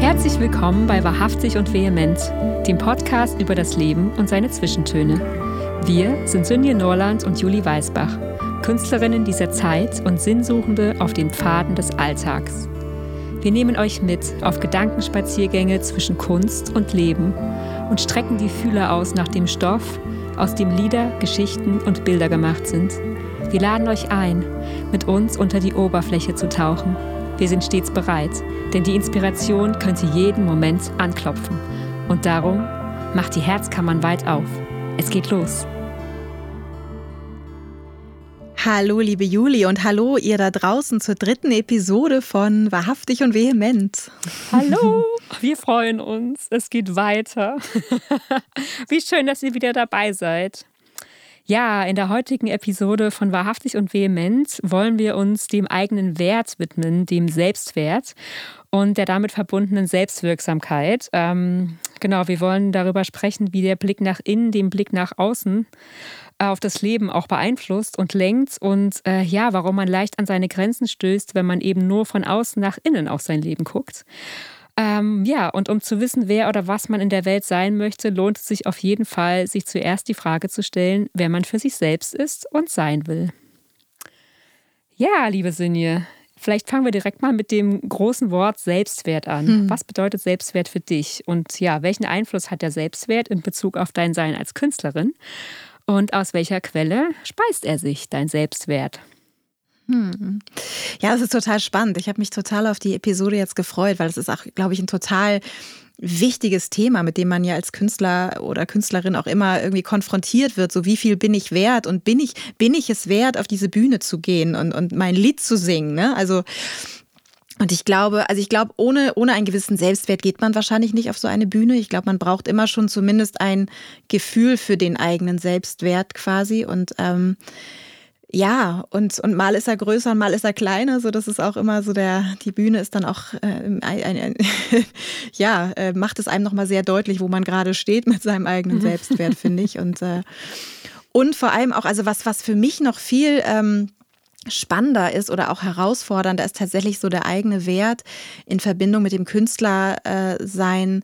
Herzlich willkommen bei Wahrhaftig und Vehement, dem Podcast über das Leben und seine Zwischentöne. Wir sind Sünje Norland und Julie Weisbach, Künstlerinnen dieser Zeit und Sinnsuchende auf den Pfaden des Alltags. Wir nehmen euch mit auf Gedankenspaziergänge zwischen Kunst und Leben und strecken die Fühler aus nach dem Stoff, aus dem Lieder, Geschichten und Bilder gemacht sind. Wir laden euch ein, mit uns unter die Oberfläche zu tauchen. Wir sind stets bereit, denn die Inspiration könnte jeden Moment anklopfen. Und darum macht die Herzkammern weit auf. Es geht los. Hallo, liebe Juli und hallo ihr da draußen zur dritten Episode von Wahrhaftig und Vehement. Hallo, wir freuen uns. Es geht weiter. Wie schön, dass ihr wieder dabei seid. Ja, in der heutigen Episode von Wahrhaftig und Vehement wollen wir uns dem eigenen Wert widmen, dem Selbstwert und der damit verbundenen Selbstwirksamkeit. Ähm, genau, wir wollen darüber sprechen, wie der Blick nach innen, den Blick nach außen auf das Leben auch beeinflusst und lenkt und äh, ja, warum man leicht an seine Grenzen stößt, wenn man eben nur von außen nach innen auf sein Leben guckt. Ähm, ja, und um zu wissen, wer oder was man in der Welt sein möchte, lohnt es sich auf jeden Fall, sich zuerst die Frage zu stellen, wer man für sich selbst ist und sein will. Ja, liebe Sinje, vielleicht fangen wir direkt mal mit dem großen Wort Selbstwert an. Hm. Was bedeutet Selbstwert für dich? Und ja, welchen Einfluss hat der Selbstwert in Bezug auf dein Sein als Künstlerin? Und aus welcher Quelle speist er sich, dein Selbstwert? Hm. Ja, das ist total spannend. Ich habe mich total auf die Episode jetzt gefreut, weil es ist auch, glaube ich, ein total wichtiges Thema, mit dem man ja als Künstler oder Künstlerin auch immer irgendwie konfrontiert wird. So wie viel bin ich wert und bin ich, bin ich es wert, auf diese Bühne zu gehen und, und mein Lied zu singen? Ne? Also und ich glaube, also ich glaube, ohne, ohne einen gewissen Selbstwert geht man wahrscheinlich nicht auf so eine Bühne. Ich glaube, man braucht immer schon zumindest ein Gefühl für den eigenen Selbstwert quasi. Und ähm, ja, und, und mal ist er größer und mal ist er kleiner. So, das ist auch immer so der, die Bühne ist dann auch, äh, ein, ein, ja, äh, macht es einem nochmal sehr deutlich, wo man gerade steht mit seinem eigenen Selbstwert, finde ich. Und, äh, und vor allem auch, also was, was für mich noch viel, ähm, spannender ist oder auch herausfordernder ist tatsächlich so der eigene Wert in Verbindung mit dem Künstlersein.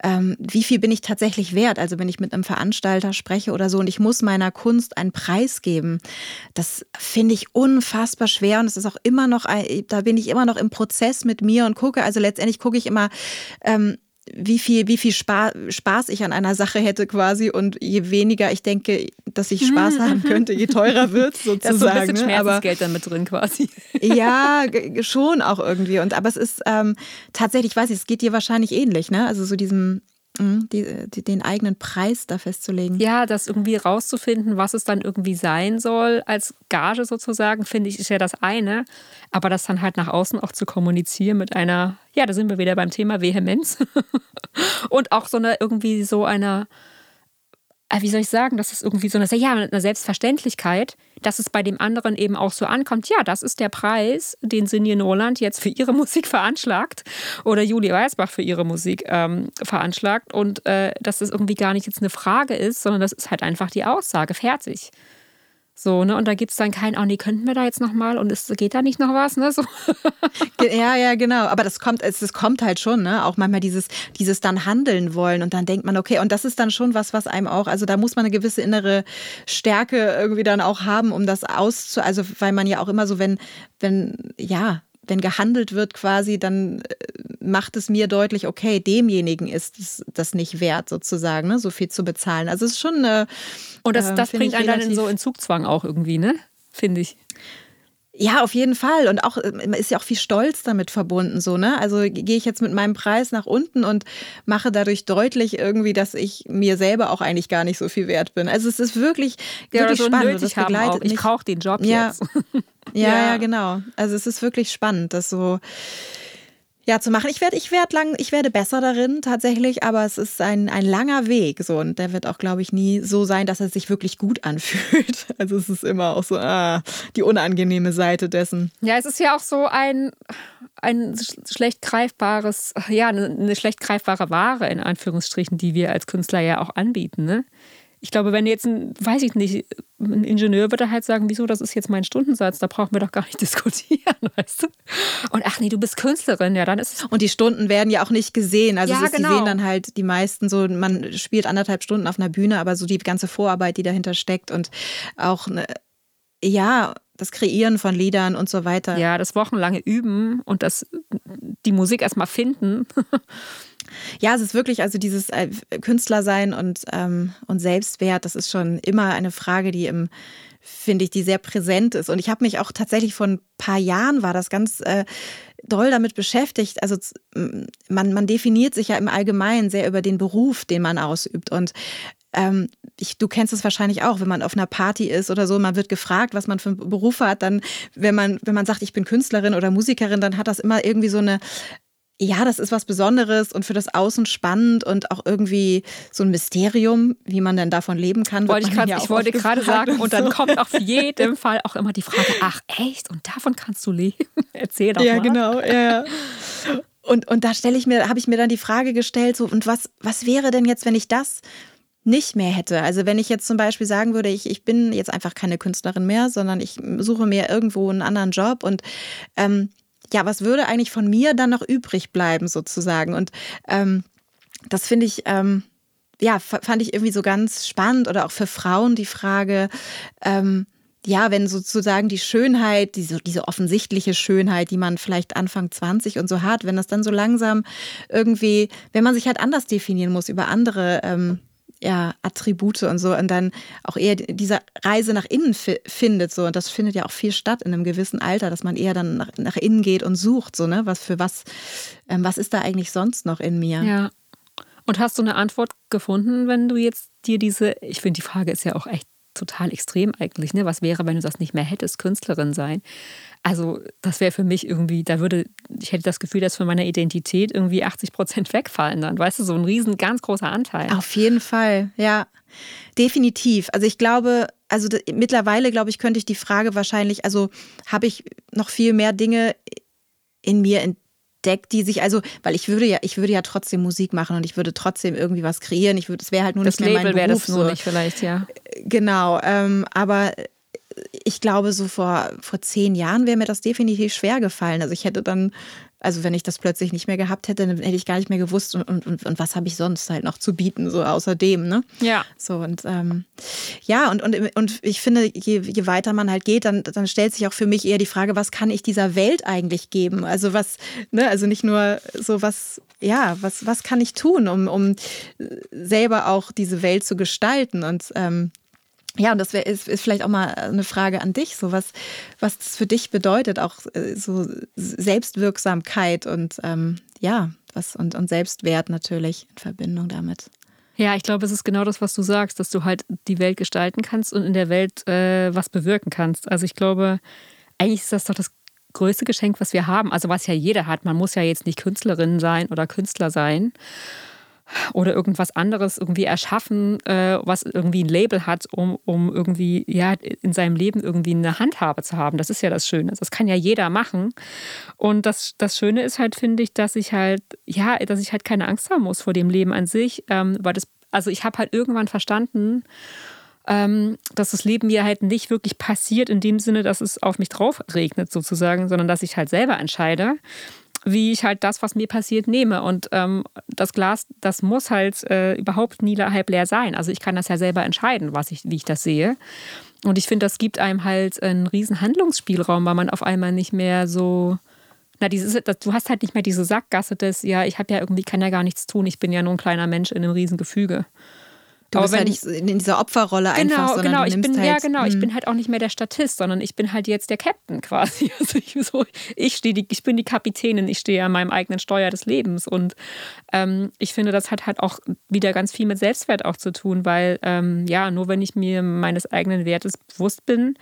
Ähm, wie viel bin ich tatsächlich wert? Also wenn ich mit einem Veranstalter spreche oder so und ich muss meiner Kunst einen Preis geben, das finde ich unfassbar schwer und es ist auch immer noch, da bin ich immer noch im Prozess mit mir und gucke, also letztendlich gucke ich immer, ähm, wie viel, wie viel Spaß, Spaß ich an einer Sache hätte quasi und je weniger ich denke, dass ich Spaß haben könnte, je teurer wird es sozusagen. Da ist so ein bisschen ne? Schmerzensgeld damit drin quasi. ja, schon auch irgendwie. Und aber es ist ähm, tatsächlich, ich weiß ich, es geht dir wahrscheinlich ähnlich, ne? Also so diesem Mhm, die, die, den eigenen Preis da festzulegen. Ja, das irgendwie rauszufinden, was es dann irgendwie sein soll, als Gage sozusagen, finde ich, ist ja das eine. Aber das dann halt nach außen auch zu kommunizieren mit einer, ja, da sind wir wieder beim Thema Vehemenz. Und auch so eine irgendwie so einer wie soll ich sagen, das ist irgendwie so eine, ja, eine Selbstverständlichkeit, dass es bei dem anderen eben auch so ankommt, ja, das ist der Preis, den Sinje Noland jetzt für ihre Musik veranschlagt oder Julie Weisbach für ihre Musik ähm, veranschlagt und äh, dass das irgendwie gar nicht jetzt eine Frage ist, sondern das ist halt einfach die Aussage, fertig. So, ne? Und da gibt es dann kein, oh nee, könnten wir da jetzt nochmal und es geht da nicht noch was, ne? So. ja, ja, genau. Aber das kommt, es, es kommt halt schon, ne? Auch manchmal dieses, dieses dann handeln wollen und dann denkt man, okay, und das ist dann schon was, was einem auch, also da muss man eine gewisse innere Stärke irgendwie dann auch haben, um das auszu, also weil man ja auch immer so, wenn, wenn, ja, wenn gehandelt wird quasi, dann äh, macht es mir deutlich, okay, demjenigen ist das nicht wert, sozusagen, ne, so viel zu bezahlen. Also es ist schon eine. Und das, äh, das bringt einen dann in so in Zugzwang auch irgendwie, ne? Finde ich. Ja, auf jeden Fall. Und auch äh, ist ja auch viel Stolz damit verbunden, so, ne? Also gehe ich jetzt mit meinem Preis nach unten und mache dadurch deutlich irgendwie, dass ich mir selber auch eigentlich gar nicht so viel wert bin. Also es ist wirklich, ja, wirklich so spannend. Das begleitet ich brauche den Job ja. jetzt. Ja, ja, ja, genau. Also es ist wirklich spannend, dass so ja, zu machen. Ich werde, ich werde lang, ich werde besser darin tatsächlich, aber es ist ein, ein langer Weg so und der wird auch, glaube ich, nie so sein, dass er sich wirklich gut anfühlt. Also es ist immer auch so ah, die unangenehme Seite dessen. Ja, es ist ja auch so ein, ein schlecht greifbares, ja, eine, eine schlecht greifbare Ware in Anführungsstrichen, die wir als Künstler ja auch anbieten, ne? Ich glaube, wenn jetzt ein, weiß ich nicht, ein Ingenieur würde halt sagen, wieso, das ist jetzt mein Stundensatz, da brauchen wir doch gar nicht diskutieren, weißt du? Und ach nee, du bist Künstlerin, ja, dann ist es. Und die Stunden werden ja auch nicht gesehen. Also ja, ist, genau. die sehen dann halt die meisten so, man spielt anderthalb Stunden auf einer Bühne, aber so die ganze Vorarbeit, die dahinter steckt und auch, eine, ja, das Kreieren von Liedern und so weiter. Ja, das wochenlange Üben und das, die Musik erstmal finden. Ja, es ist wirklich, also dieses äh, Künstlersein und, ähm, und Selbstwert, das ist schon immer eine Frage, die im, finde ich, die sehr präsent ist. Und ich habe mich auch tatsächlich vor ein paar Jahren war das ganz äh, doll damit beschäftigt. Also man, man definiert sich ja im Allgemeinen sehr über den Beruf, den man ausübt. Und ähm, ich, du kennst es wahrscheinlich auch, wenn man auf einer Party ist oder so, man wird gefragt, was man für einen Beruf hat, dann, wenn man, wenn man sagt, ich bin Künstlerin oder Musikerin, dann hat das immer irgendwie so eine ja, das ist was Besonderes und für das Außen spannend und auch irgendwie so ein Mysterium, wie man denn davon leben kann. Wollte ich, grad, ja ich wollte gerade sagen, und, dann kommt auf jeden Fall auch immer die Frage, ach echt, und davon kannst du leben? Erzähl doch ja, mal. Genau, ja, genau. Und, und da stelle ich mir, habe ich mir dann die Frage gestellt, so, und was, was wäre denn jetzt, wenn ich das nicht mehr hätte. Also wenn ich jetzt zum Beispiel sagen würde, ich, ich bin jetzt einfach keine Künstlerin mehr, sondern ich suche mir irgendwo einen anderen Job und ähm, ja, was würde eigentlich von mir dann noch übrig bleiben sozusagen? Und ähm, das finde ich, ähm, ja, fand ich irgendwie so ganz spannend oder auch für Frauen die Frage, ähm, ja, wenn sozusagen die Schönheit, diese, diese offensichtliche Schönheit, die man vielleicht Anfang 20 und so hat, wenn das dann so langsam irgendwie, wenn man sich halt anders definieren muss über andere ähm, ja, Attribute und so und dann auch eher diese Reise nach innen findet so und das findet ja auch viel statt in einem gewissen Alter, dass man eher dann nach, nach innen geht und sucht so ne, was für was ähm, was ist da eigentlich sonst noch in mir? Ja. Und hast du eine Antwort gefunden, wenn du jetzt dir diese ich finde die Frage ist ja auch echt total extrem eigentlich, ne? Was wäre, wenn du das nicht mehr hättest, Künstlerin sein? Also, das wäre für mich irgendwie, da würde, ich hätte das Gefühl, dass von meiner Identität irgendwie 80 Prozent wegfallen dann. Weißt du, so ein riesen, ganz großer Anteil. Auf jeden Fall, ja. Definitiv. Also ich glaube, also mittlerweile, glaube ich, könnte ich die Frage wahrscheinlich, also habe ich noch viel mehr Dinge in mir entdeckt, die sich, also, weil ich würde ja, ich würde ja trotzdem Musik machen und ich würde trotzdem irgendwie was kreieren. Ich würde, es wäre halt nur das nicht mehr Label mein Beruf. Das nur so. nicht vielleicht, ja. Genau, ähm, aber ich glaube, so vor, vor zehn Jahren wäre mir das definitiv schwer gefallen. Also ich hätte dann, also wenn ich das plötzlich nicht mehr gehabt hätte, dann hätte ich gar nicht mehr gewusst, und, und, und, und was habe ich sonst halt noch zu bieten, so außerdem, ne? Ja. So und ähm, ja, und, und, und ich finde, je, je weiter man halt geht, dann, dann stellt sich auch für mich eher die Frage, was kann ich dieser Welt eigentlich geben? Also was, ne, also nicht nur so was, ja, was, was kann ich tun, um, um selber auch diese Welt zu gestalten? Und ähm, ja, und das wär, ist, ist vielleicht auch mal eine Frage an dich, so was, was das für dich bedeutet, auch äh, so Selbstwirksamkeit und ähm, ja, was und, und Selbstwert natürlich in Verbindung damit. Ja, ich glaube, es ist genau das, was du sagst, dass du halt die Welt gestalten kannst und in der Welt äh, was bewirken kannst. Also ich glaube, eigentlich ist das doch das größte Geschenk, was wir haben. Also was ja jeder hat. Man muss ja jetzt nicht Künstlerin sein oder Künstler sein oder irgendwas anderes irgendwie erschaffen, äh, was irgendwie ein Label hat, um, um irgendwie ja in seinem Leben irgendwie eine Handhabe zu haben. Das ist ja das Schöne. Das kann ja jeder machen. Und das, das Schöne ist halt, finde ich, dass ich halt, ja, dass ich halt keine Angst haben muss vor dem Leben an sich, ähm, weil das, also ich habe halt irgendwann verstanden, ähm, dass das Leben mir halt nicht wirklich passiert in dem Sinne, dass es auf mich drauf regnet sozusagen, sondern dass ich halt selber entscheide wie ich halt das, was mir passiert, nehme. Und ähm, das Glas, das muss halt äh, überhaupt nie halb leer sein. Also ich kann das ja selber entscheiden, was ich, wie ich das sehe. Und ich finde, das gibt einem halt einen riesen Handlungsspielraum, weil man auf einmal nicht mehr so, na, dieses, du hast halt nicht mehr diese Sackgasse des, ja, ich habe ja irgendwie, kann ja gar nichts tun, ich bin ja nur ein kleiner Mensch in einem riesen Gefüge. Du bist ja nicht in dieser Opferrolle genau, einfach, sondern genau, ich bin, halt, ja genau, ich hm. bin halt auch nicht mehr der Statist, sondern ich bin halt jetzt der Captain quasi. Also ich, so, ich, stehe die, ich bin die Kapitänin, ich stehe an meinem eigenen Steuer des Lebens und ähm, ich finde, das hat halt auch wieder ganz viel mit Selbstwert auch zu tun, weil ähm, ja, nur wenn ich mir meines eigenen Wertes bewusst bin,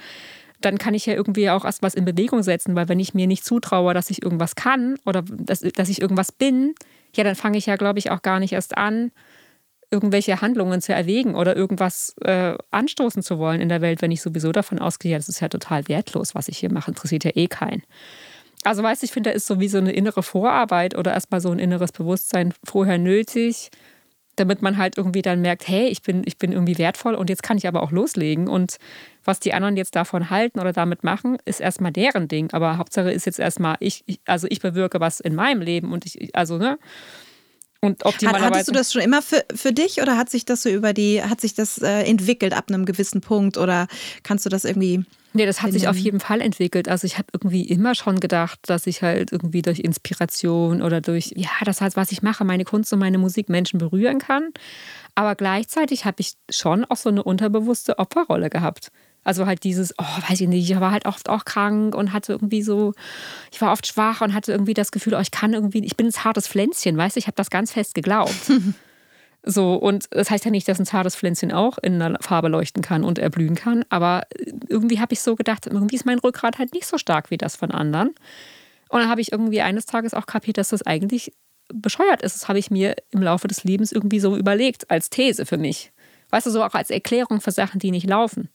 dann kann ich ja irgendwie auch erst was in Bewegung setzen, weil wenn ich mir nicht zutraue, dass ich irgendwas kann oder dass, dass ich irgendwas bin, ja, dann fange ich ja, glaube ich, auch gar nicht erst an, irgendwelche Handlungen zu erwägen oder irgendwas äh, anstoßen zu wollen in der Welt, wenn ich sowieso davon ausgehe, das ist ja total wertlos, was ich hier mache, interessiert ja eh keinen. Also weißt du, ich finde, da ist so wie so eine innere Vorarbeit oder erstmal so ein inneres Bewusstsein vorher nötig, damit man halt irgendwie dann merkt, hey, ich bin, ich bin irgendwie wertvoll und jetzt kann ich aber auch loslegen. Und was die anderen jetzt davon halten oder damit machen, ist erstmal deren Ding. Aber Hauptsache ist jetzt erstmal, ich, also ich bewirke was in meinem Leben und ich, also, ne? Und optimalerweise. Hattest du das schon immer für, für dich oder hat sich das so über die, hat sich das äh, entwickelt ab einem gewissen Punkt oder kannst du das irgendwie Nee, das hat sich auf jeden Fall entwickelt. Also ich habe irgendwie immer schon gedacht, dass ich halt irgendwie durch Inspiration oder durch, ja, das heißt, was ich mache, meine Kunst und meine Musik Menschen berühren kann. Aber gleichzeitig habe ich schon auch so eine unterbewusste Opferrolle gehabt. Also halt dieses, oh, weiß ich nicht, ich war halt oft auch krank und hatte irgendwie so, ich war oft schwach und hatte irgendwie das Gefühl, oh, ich kann irgendwie, ich bin ein zartes Pflänzchen, weißt du, ich habe das ganz fest geglaubt. So, und das heißt ja nicht, dass ein zartes Pflänzchen auch in einer Farbe leuchten kann und erblühen kann. Aber irgendwie habe ich so gedacht, irgendwie ist mein Rückgrat halt nicht so stark wie das von anderen. Und dann habe ich irgendwie eines Tages auch kapiert, dass das eigentlich bescheuert ist. Das habe ich mir im Laufe des Lebens irgendwie so überlegt, als These für mich. Weißt du, so auch als Erklärung für Sachen, die nicht laufen.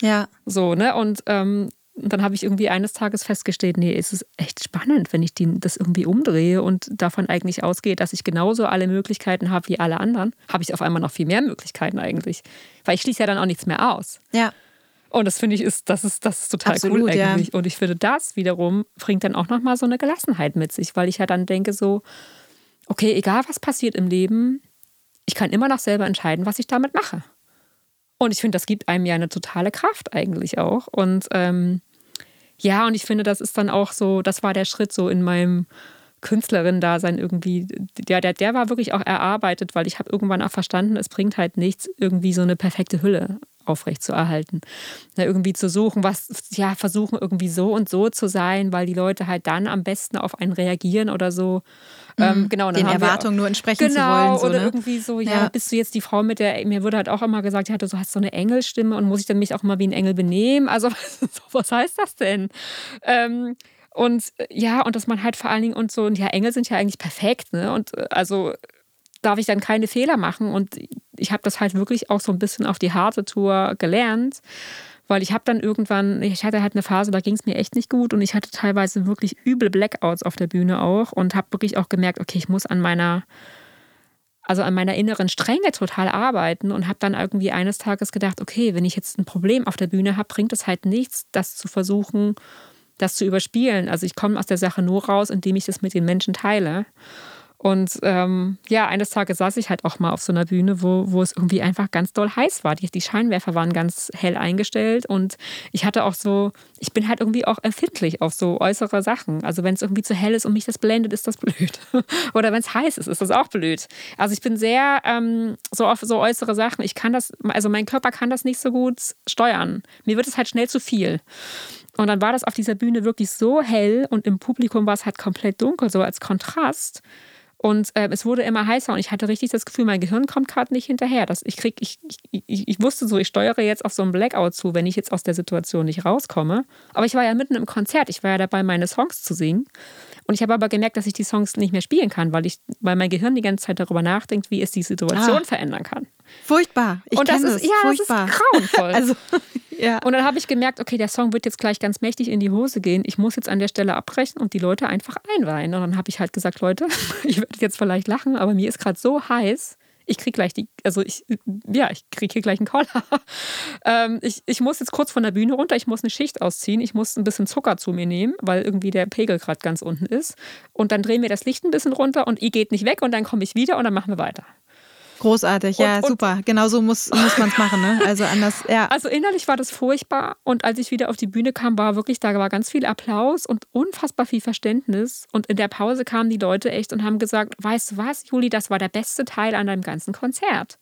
Ja. So, ne? Und ähm, dann habe ich irgendwie eines Tages festgestellt, nee, es ist echt spannend, wenn ich die, das irgendwie umdrehe und davon eigentlich ausgehe, dass ich genauso alle Möglichkeiten habe wie alle anderen, habe ich auf einmal noch viel mehr Möglichkeiten eigentlich. Weil ich schließe ja dann auch nichts mehr aus. Ja. Und das finde ich ist, das ist, das ist total Absolut, cool eigentlich. Ja. Und ich finde, das wiederum bringt dann auch nochmal so eine Gelassenheit mit sich, weil ich ja dann denke so, okay, egal was passiert im Leben, ich kann immer noch selber entscheiden, was ich damit mache. Und ich finde, das gibt einem ja eine totale Kraft eigentlich auch. Und ähm, ja, und ich finde, das ist dann auch so, das war der Schritt so in meinem Künstlerin-Dasein irgendwie. Der, der, der war wirklich auch erarbeitet, weil ich habe irgendwann auch verstanden, es bringt halt nichts, irgendwie so eine perfekte Hülle aufrechtzuerhalten. Ja, irgendwie zu suchen, was, ja, versuchen irgendwie so und so zu sein, weil die Leute halt dann am besten auf einen reagieren oder so. Ähm, mhm. genau, Den Erwartungen nur entsprechen genau, zu wollen. So, oder ne? irgendwie so, ja, ja, bist du jetzt die Frau mit der, mir wurde halt auch immer gesagt, ja, du hast so eine Engelstimme und muss ich dann mich auch immer wie ein Engel benehmen? Also, was heißt das denn? Ähm, und ja, und dass man halt vor allen Dingen und so, und ja, Engel sind ja eigentlich perfekt, ne? Und äh, also darf ich dann keine Fehler machen. Und ich habe das halt wirklich auch so ein bisschen auf die harte Tour gelernt. Weil ich habe dann irgendwann, ich hatte halt eine Phase, da ging es mir echt nicht gut und ich hatte teilweise wirklich übel Blackouts auf der Bühne auch und habe wirklich auch gemerkt, okay, ich muss an meiner, also an meiner inneren Strenge total arbeiten und habe dann irgendwie eines Tages gedacht, okay, wenn ich jetzt ein Problem auf der Bühne habe, bringt es halt nichts, das zu versuchen, das zu überspielen. Also ich komme aus der Sache nur raus, indem ich das mit den Menschen teile. Und ähm, ja, eines Tages saß ich halt auch mal auf so einer Bühne, wo, wo es irgendwie einfach ganz doll heiß war. Die, die Scheinwerfer waren ganz hell eingestellt und ich hatte auch so, ich bin halt irgendwie auch empfindlich auf so äußere Sachen. Also wenn es irgendwie zu hell ist und mich das blendet, ist das blöd. Oder wenn es heiß ist, ist das auch blöd. Also ich bin sehr ähm, so auf so äußere Sachen. Ich kann das, also mein Körper kann das nicht so gut steuern. Mir wird es halt schnell zu viel. Und dann war das auf dieser Bühne wirklich so hell und im Publikum war es halt komplett dunkel, so als Kontrast. Und äh, es wurde immer heißer und ich hatte richtig das Gefühl, mein Gehirn kommt gerade nicht hinterher. Das, ich, krieg, ich, ich, ich wusste so, ich steuere jetzt auf so einen Blackout zu, wenn ich jetzt aus der Situation nicht rauskomme. Aber ich war ja mitten im Konzert, ich war ja dabei, meine Songs zu singen. Und ich habe aber gemerkt, dass ich die Songs nicht mehr spielen kann, weil, ich, weil mein Gehirn die ganze Zeit darüber nachdenkt, wie es die Situation ah. verändern kann. Furchtbar. Ich und das ist, das. ja, Furchtbar. das ist grauenvoll. also, ja. Und dann habe ich gemerkt, okay, der Song wird jetzt gleich ganz mächtig in die Hose gehen. Ich muss jetzt an der Stelle abbrechen und die Leute einfach einweihen. Und dann habe ich halt gesagt, Leute, ich werde jetzt vielleicht lachen, aber mir ist gerade so heiß. Ich kriege gleich die, also ich, ja, ich kriege hier gleich einen Koller. ähm, ich, ich muss jetzt kurz von der Bühne runter, ich muss eine Schicht ausziehen, ich muss ein bisschen Zucker zu mir nehmen, weil irgendwie der Pegel gerade ganz unten ist. Und dann drehen wir das Licht ein bisschen runter und ihr geht nicht weg und dann komme ich wieder und dann machen wir weiter. Großartig, ja, und, super. Genau so muss, muss man es machen, ne? Also anders, ja. Also innerlich war das furchtbar und als ich wieder auf die Bühne kam, war wirklich, da war ganz viel Applaus und unfassbar viel Verständnis. Und in der Pause kamen die Leute echt und haben gesagt, weißt du was, Juli, das war der beste Teil an deinem ganzen Konzert.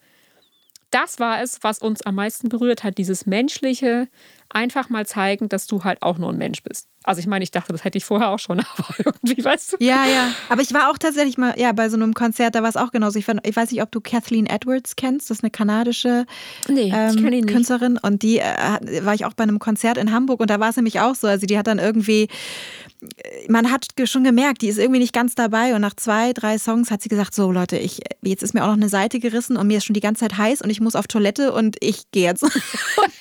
Das war es, was uns am meisten berührt hat, dieses menschliche, einfach mal zeigen, dass du halt auch nur ein Mensch bist. Also ich meine, ich dachte, das hätte ich vorher auch schon, aber irgendwie, weißt du. Ja, ja. Aber ich war auch tatsächlich mal ja, bei so einem Konzert, da war es auch genauso. Ich, fand, ich weiß nicht, ob du Kathleen Edwards kennst. Das ist eine kanadische nee, ähm, Künstlerin. Und die äh, war ich auch bei einem Konzert in Hamburg und da war es nämlich auch so. Also die hat dann irgendwie man hat schon gemerkt, die ist irgendwie nicht ganz dabei und nach zwei, drei Songs hat sie gesagt, so Leute, ich, jetzt ist mir auch noch eine Seite gerissen und mir ist schon die ganze Zeit heiß und ich muss auf Toilette und ich gehe jetzt und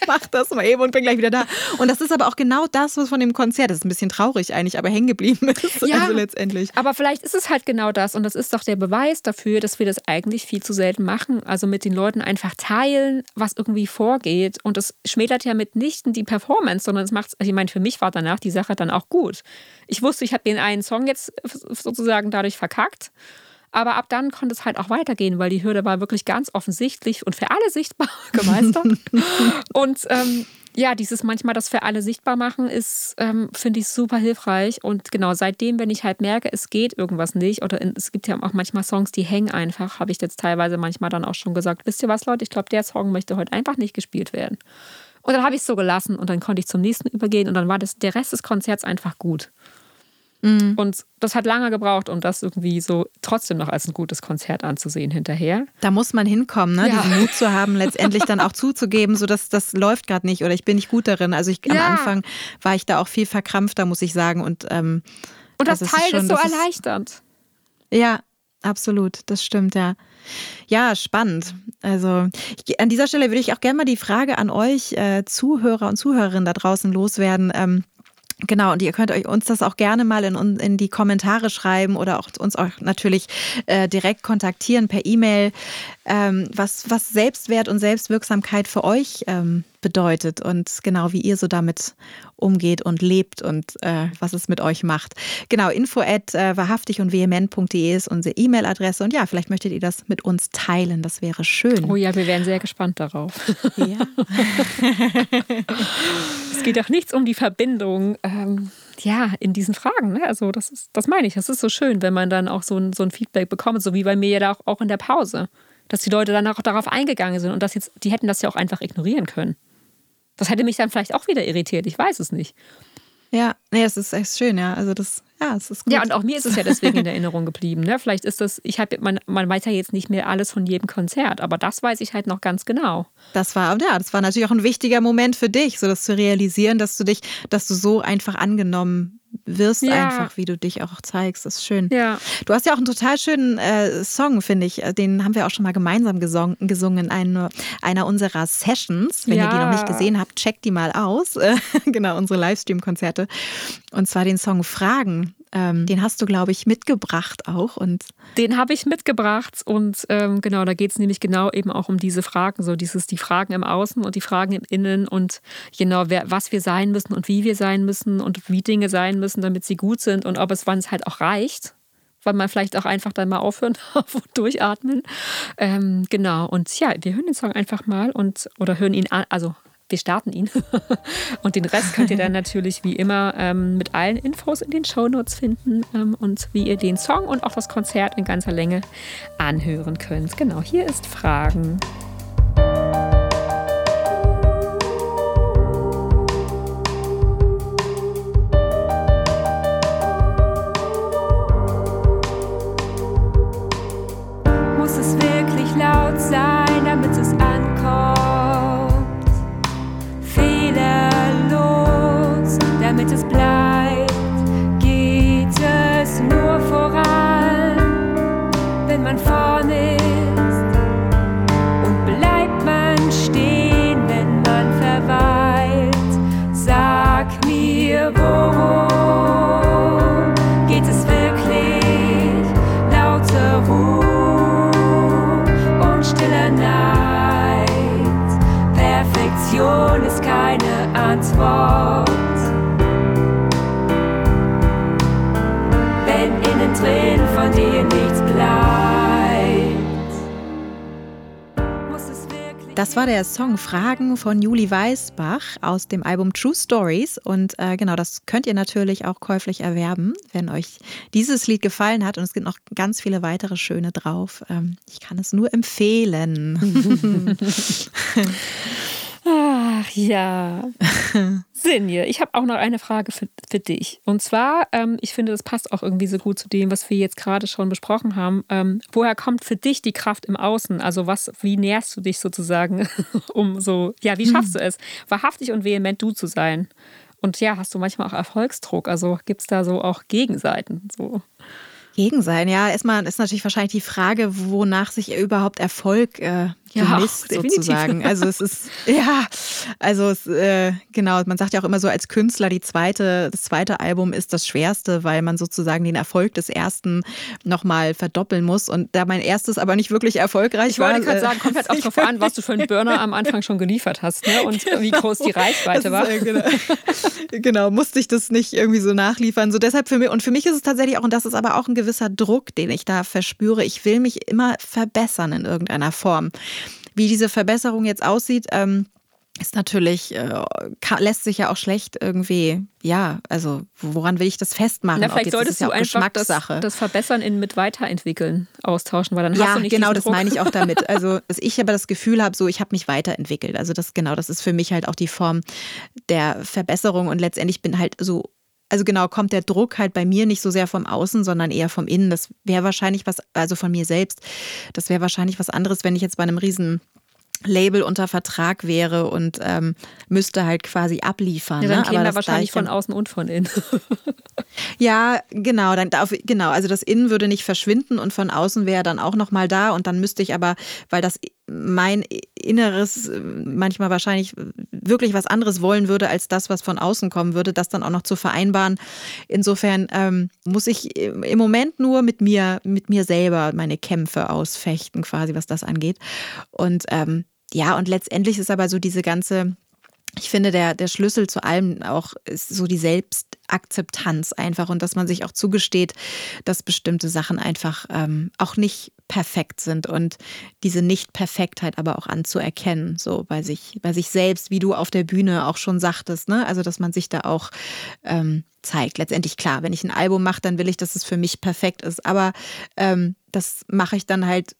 mach das mal eben und bin gleich wieder da. Und das ist aber auch genau das, was von dem Konzert, das ist ein bisschen traurig eigentlich, aber hängen geblieben ist, ja, also letztendlich. Aber vielleicht ist es halt genau das und das ist doch der Beweis dafür, dass wir das eigentlich viel zu selten machen. Also mit den Leuten einfach teilen, was irgendwie vorgeht und das schmälert ja mitnichten die Performance, sondern es macht, also ich meine, für mich war danach die Sache dann auch gut ich wusste, ich habe den einen Song jetzt sozusagen dadurch verkackt. Aber ab dann konnte es halt auch weitergehen, weil die Hürde war wirklich ganz offensichtlich und für alle sichtbar gemeistert. und ähm, ja, dieses manchmal das für alle sichtbar machen ist, ähm, finde ich super hilfreich. Und genau seitdem, wenn ich halt merke, es geht irgendwas nicht, oder in, es gibt ja auch manchmal Songs, die hängen einfach, habe ich jetzt teilweise manchmal dann auch schon gesagt, wisst ihr was, Leute, ich glaube, der Song möchte heute einfach nicht gespielt werden. Und dann habe ich es so gelassen und dann konnte ich zum nächsten übergehen und dann war das, der Rest des Konzerts einfach gut. Mhm. Und das hat lange gebraucht, um das irgendwie so trotzdem noch als ein gutes Konzert anzusehen hinterher. Da muss man hinkommen, ne? Ja. diesen Mut zu haben, letztendlich dann auch zuzugeben, so dass das läuft gerade nicht oder ich bin nicht gut darin. Also ich, ja. am Anfang war ich da auch viel verkrampfter, muss ich sagen. Und, ähm, und das also Teil ist, schon, ist so erleichternd. Ist, ja, absolut, das stimmt, ja. Ja, spannend. Also ich, an dieser Stelle würde ich auch gerne mal die Frage an euch äh, Zuhörer und Zuhörerinnen da draußen loswerden. Ähm, Genau, und ihr könnt euch uns das auch gerne mal in, in die Kommentare schreiben oder auch uns auch natürlich äh, direkt kontaktieren per E-Mail, ähm, was, was Selbstwert und Selbstwirksamkeit für euch ähm, bedeutet und genau wie ihr so damit umgeht und lebt und äh, was es mit euch macht. Genau, info at äh, wahrhaftig und vehement.de ist unsere E-Mail-Adresse und ja, vielleicht möchtet ihr das mit uns teilen, das wäre schön. Oh ja, wir wären sehr gespannt darauf. Ja. es geht auch nichts um die Verbindung. Ähm ja, in diesen Fragen. Ne? Also das ist, das meine ich. Das ist so schön, wenn man dann auch so ein, so ein Feedback bekommt, so wie bei mir ja auch, auch in der Pause. Dass die Leute dann auch darauf eingegangen sind und das jetzt, die hätten das ja auch einfach ignorieren können. Das hätte mich dann vielleicht auch wieder irritiert, ich weiß es nicht. Ja, nee, es ist echt schön, ja. Also das, ja, es ist gut. Ja, und auch mir ist es ja deswegen in Erinnerung geblieben. Ne? Vielleicht ist das, ich habe, man, man weiß ja jetzt nicht mehr alles von jedem Konzert, aber das weiß ich halt noch ganz genau. Das war, ja, das war natürlich auch ein wichtiger Moment für dich, so das zu realisieren, dass du dich, dass du so einfach angenommen wirst ja. einfach, wie du dich auch zeigst. Das ist schön. Ja. Du hast ja auch einen total schönen äh, Song, finde ich. Den haben wir auch schon mal gemeinsam gesungen, gesungen in einer, einer unserer Sessions. Wenn ja. ihr die noch nicht gesehen habt, checkt die mal aus. genau, unsere Livestream-Konzerte. Und zwar den Song Fragen. Ähm, den hast du, glaube ich, mitgebracht auch. Und den habe ich mitgebracht und ähm, genau, da geht es nämlich genau eben auch um diese Fragen, so dieses die Fragen im Außen und die Fragen im Innen und genau, wer, was wir sein müssen und wie wir sein müssen und wie Dinge sein müssen, damit sie gut sind und ob es wann es halt auch reicht weil man vielleicht auch einfach dann mal aufhören darf und durchatmen. Ähm, genau, und ja, wir hören den Song einfach mal und oder hören ihn an, also wir starten ihn. und den Rest könnt ihr dann natürlich wie immer ähm, mit allen Infos in den Shownotes finden ähm, und wie ihr den Song und auch das Konzert in ganzer Länge anhören könnt. Genau, hier ist Fragen. Das war der Song Fragen von Juli Weisbach aus dem Album True Stories. Und äh, genau, das könnt ihr natürlich auch käuflich erwerben, wenn euch dieses Lied gefallen hat. Und es gibt noch ganz viele weitere schöne drauf. Ähm, ich kann es nur empfehlen. ah, Ach ja. Sinje, ich habe auch noch eine Frage für, für dich. Und zwar, ähm, ich finde, das passt auch irgendwie so gut zu dem, was wir jetzt gerade schon besprochen haben. Ähm, woher kommt für dich die Kraft im Außen? Also was, wie nährst du dich sozusagen, um so, ja, wie schaffst du es, wahrhaftig und vehement du zu sein? Und ja, hast du manchmal auch Erfolgsdruck? Also gibt es da so auch Gegenseiten? So. Gegen sein, ja. Erstmal ist natürlich wahrscheinlich die Frage, wonach sich überhaupt Erfolg äh, ja, gemisst sozusagen. Also es ist, ja, also es, äh, genau, man sagt ja auch immer so als Künstler, die zweite, das zweite Album ist das schwerste, weil man sozusagen den Erfolg des ersten nochmal verdoppeln muss. Und da mein erstes aber nicht wirklich erfolgreich war. Ich wollte gerade äh, sagen, kommt halt auch darauf an, was du für einen Burner am Anfang schon geliefert hast ne? und wie groß die Reichweite ist, war. Äh, genau. genau, musste ich das nicht irgendwie so nachliefern. So deshalb für mich, und für mich ist es tatsächlich auch, und das ist aber auch ein gewisser Druck, den ich da verspüre, ich will mich immer verbessern in irgendeiner Form. Wie diese Verbesserung jetzt aussieht, ähm, ist natürlich, äh, kann, lässt sich ja auch schlecht irgendwie, ja, also woran will ich das festmachen? Na, vielleicht solltest ja du einfach das, das, Verbessern in mit Weiterentwickeln austauschen, weil dann ja, hast du nicht genau, das Druck. meine ich auch damit. Also, dass ich aber das Gefühl habe, so ich habe mich weiterentwickelt. Also das genau, das ist für mich halt auch die Form der Verbesserung und letztendlich bin halt so also genau, kommt der Druck halt bei mir nicht so sehr vom Außen, sondern eher vom Innen. Das wäre wahrscheinlich was, also von mir selbst, das wäre wahrscheinlich was anderes, wenn ich jetzt bei einem riesen Label unter Vertrag wäre und ähm, müsste halt quasi abliefern. Ja, dann ne? käme da wahrscheinlich von außen und von innen. ja, genau, dann darf, genau, also das Innen würde nicht verschwinden und von außen wäre dann auch nochmal da und dann müsste ich aber, weil das mein Inneres manchmal wahrscheinlich wirklich was anderes wollen würde als das, was von außen kommen würde, das dann auch noch zu vereinbaren. Insofern ähm, muss ich im Moment nur mit mir, mit mir selber meine Kämpfe ausfechten, quasi, was das angeht. Und ähm, ja, und letztendlich ist aber so diese ganze, ich finde, der, der Schlüssel zu allem auch ist so die Selbstakzeptanz einfach und dass man sich auch zugesteht, dass bestimmte Sachen einfach ähm, auch nicht perfekt sind und diese Nicht-Perfektheit aber auch anzuerkennen, so bei sich, bei sich selbst, wie du auf der Bühne auch schon sagtest, ne? Also dass man sich da auch ähm, zeigt. Letztendlich klar, wenn ich ein Album mache, dann will ich, dass es für mich perfekt ist. Aber ähm, das mache ich dann halt